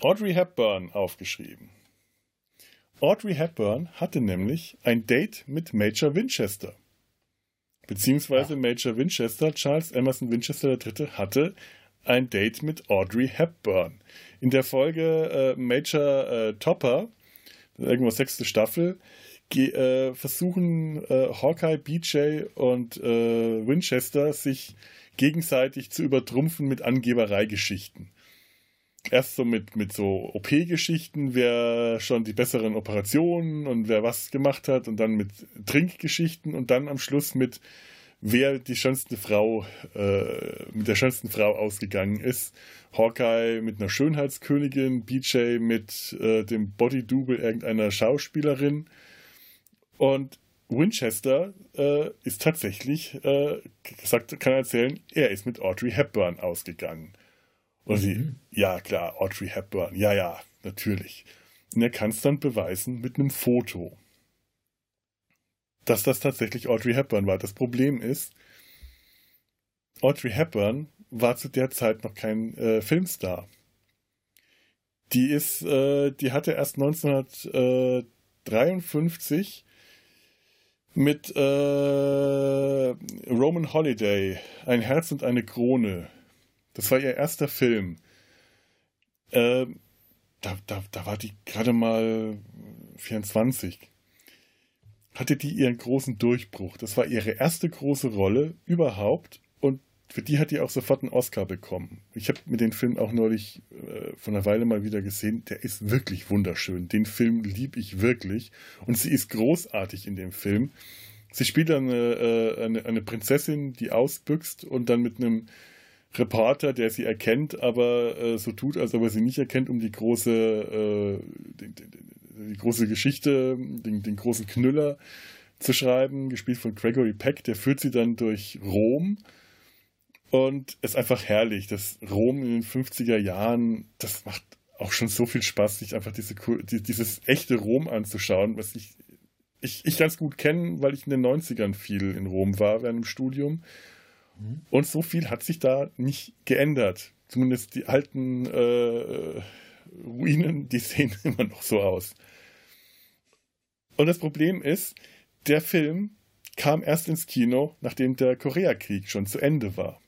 Audrey Hepburn aufgeschrieben. Audrey Hepburn hatte nämlich ein Date mit Major Winchester. Beziehungsweise ja. Major Winchester, Charles Emerson Winchester III., hatte ein Date mit Audrey Hepburn. In der Folge äh, Major äh, Topper, irgendwo sechste Staffel, äh, versuchen äh, Hawkeye, BJ und äh, Winchester sich gegenseitig zu übertrumpfen mit Angebereigeschichten. Erst so mit, mit so OP-Geschichten, wer schon die besseren Operationen und wer was gemacht hat und dann mit Trinkgeschichten und dann am Schluss mit wer die schönste Frau, äh, mit der schönsten Frau ausgegangen ist. Hawkeye mit einer Schönheitskönigin, BJ mit äh, dem Body-Double irgendeiner Schauspielerin und Winchester äh, ist tatsächlich, äh, sagt, kann erzählen, er ist mit Audrey Hepburn ausgegangen. Und mhm. sie, ja klar, Audrey Hepburn, ja, ja, natürlich. Und er kann es dann beweisen mit einem Foto, dass das tatsächlich Audrey Hepburn war. Das Problem ist, Audrey Hepburn war zu der Zeit noch kein äh, Filmstar. Die ist, äh, die hatte erst 1953 mit äh, Roman Holiday, Ein Herz und eine Krone. Das war ihr erster Film. Äh, da, da, da war die gerade mal 24. Hatte die ihren großen Durchbruch. Das war ihre erste große Rolle überhaupt für die hat die auch sofort einen Oscar bekommen. Ich habe mir den Film auch neulich äh, von einer Weile mal wieder gesehen. Der ist wirklich wunderschön. Den Film liebe ich wirklich. Und sie ist großartig in dem Film. Sie spielt eine, äh, eine, eine Prinzessin, die ausbüchst und dann mit einem Reporter, der sie erkennt, aber äh, so tut, als ob er sie nicht erkennt, um die große, äh, die, die, die, große Geschichte, den, den großen Knüller zu schreiben, gespielt von Gregory Peck. Der führt sie dann durch Rom und es ist einfach herrlich. Das Rom in den 50er Jahren, das macht auch schon so viel Spaß, sich einfach diese, dieses echte Rom anzuschauen, was ich, ich, ich ganz gut kenne, weil ich in den 90ern viel in Rom war während dem Studium. Mhm. Und so viel hat sich da nicht geändert. Zumindest die alten äh, Ruinen, die *laughs* sehen immer noch so aus. Und das Problem ist, der Film kam erst ins Kino, nachdem der Koreakrieg schon zu Ende war.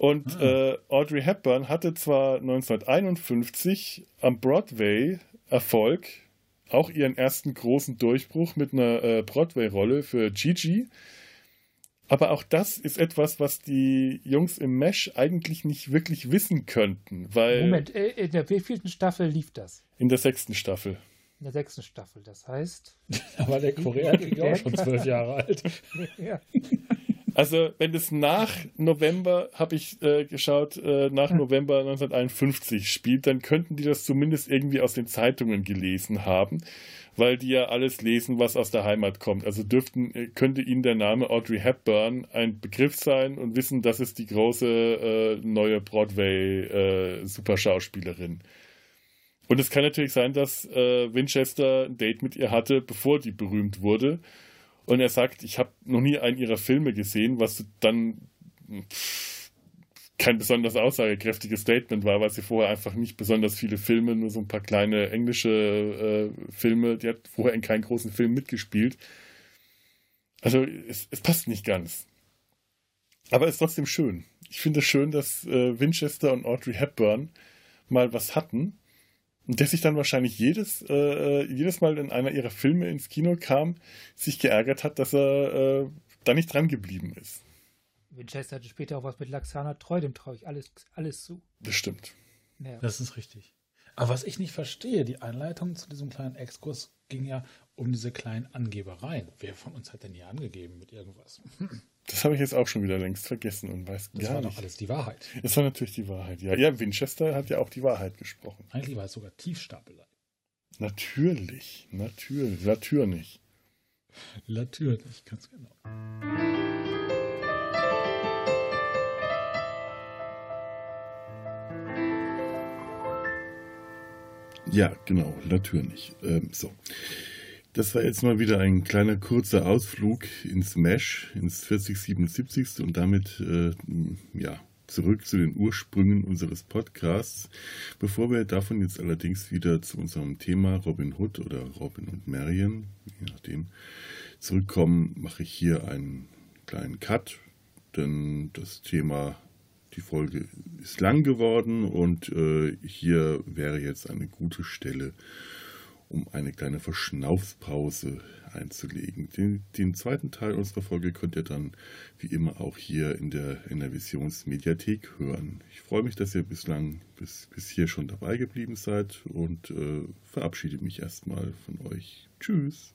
Und ah. äh, Audrey Hepburn hatte zwar 1951 am Broadway Erfolg, auch ihren ersten großen Durchbruch mit einer äh, Broadway-Rolle für Gigi. Aber auch das ist etwas, was die Jungs im Mesh eigentlich nicht wirklich wissen könnten, weil. Moment, äh, in der wievielten Staffel lief das? In der sechsten Staffel. In der sechsten Staffel, das heißt. *laughs* da war der Koreakrieg auch schon zwölf Jahre alt. *laughs* ja. *laughs* Also, wenn es nach November, habe ich äh, geschaut, äh, nach November 1951 spielt, dann könnten die das zumindest irgendwie aus den Zeitungen gelesen haben, weil die ja alles lesen, was aus der Heimat kommt. Also dürften, äh, könnte ihnen der Name Audrey Hepburn ein Begriff sein und wissen, das ist die große äh, neue Broadway-Superschauspielerin. Äh, und es kann natürlich sein, dass äh, Winchester ein Date mit ihr hatte, bevor die berühmt wurde und er sagt, ich habe noch nie einen ihrer Filme gesehen, was dann kein besonders aussagekräftiges Statement war, weil sie vorher einfach nicht besonders viele Filme, nur so ein paar kleine englische äh, Filme, die hat vorher in keinen großen Film mitgespielt. Also es, es passt nicht ganz. Aber es ist trotzdem schön. Ich finde es schön, dass äh, Winchester und Audrey Hepburn mal was hatten und der sich dann wahrscheinlich jedes, äh, äh, jedes Mal in einer ihrer Filme ins Kino kam, sich geärgert hat, dass er äh, da nicht dran geblieben ist. Winchester hatte später auch was mit Laxana Treu, dem traue ich alles, alles zu. Das stimmt. Ja. Das ist richtig. Aber was ich nicht verstehe, die Einleitung zu diesem kleinen Exkurs ging ja um diese kleinen Angebereien. Wer von uns hat denn hier angegeben mit irgendwas? Das habe ich jetzt auch schon wieder längst vergessen und weiß das gar war nicht. doch alles die Wahrheit. Das war natürlich die Wahrheit, ja. Ja, Winchester hat ja auch die Wahrheit gesprochen. Eigentlich war es sogar Tiefstapelei. Natürlich, natürlich, natürlich. Natürlich, ganz genau. Ja, genau, natürlich. Ähm, so. Das war jetzt mal wieder ein kleiner kurzer Ausflug ins Mesh, ins 4077. und damit äh, ja, zurück zu den Ursprüngen unseres Podcasts. Bevor wir davon jetzt allerdings wieder zu unserem Thema Robin Hood oder Robin und Marion, je nachdem, zurückkommen, mache ich hier einen kleinen Cut, denn das Thema, die Folge ist lang geworden und äh, hier wäre jetzt eine gute Stelle, um eine kleine Verschnaufpause einzulegen. Den, den, zweiten Teil unserer Folge könnt ihr dann wie immer auch hier in der, in der Visionsmediathek hören. Ich freue mich, dass ihr bislang bis, bis hier schon dabei geblieben seid und äh, verabschiede mich erstmal von euch. Tschüss.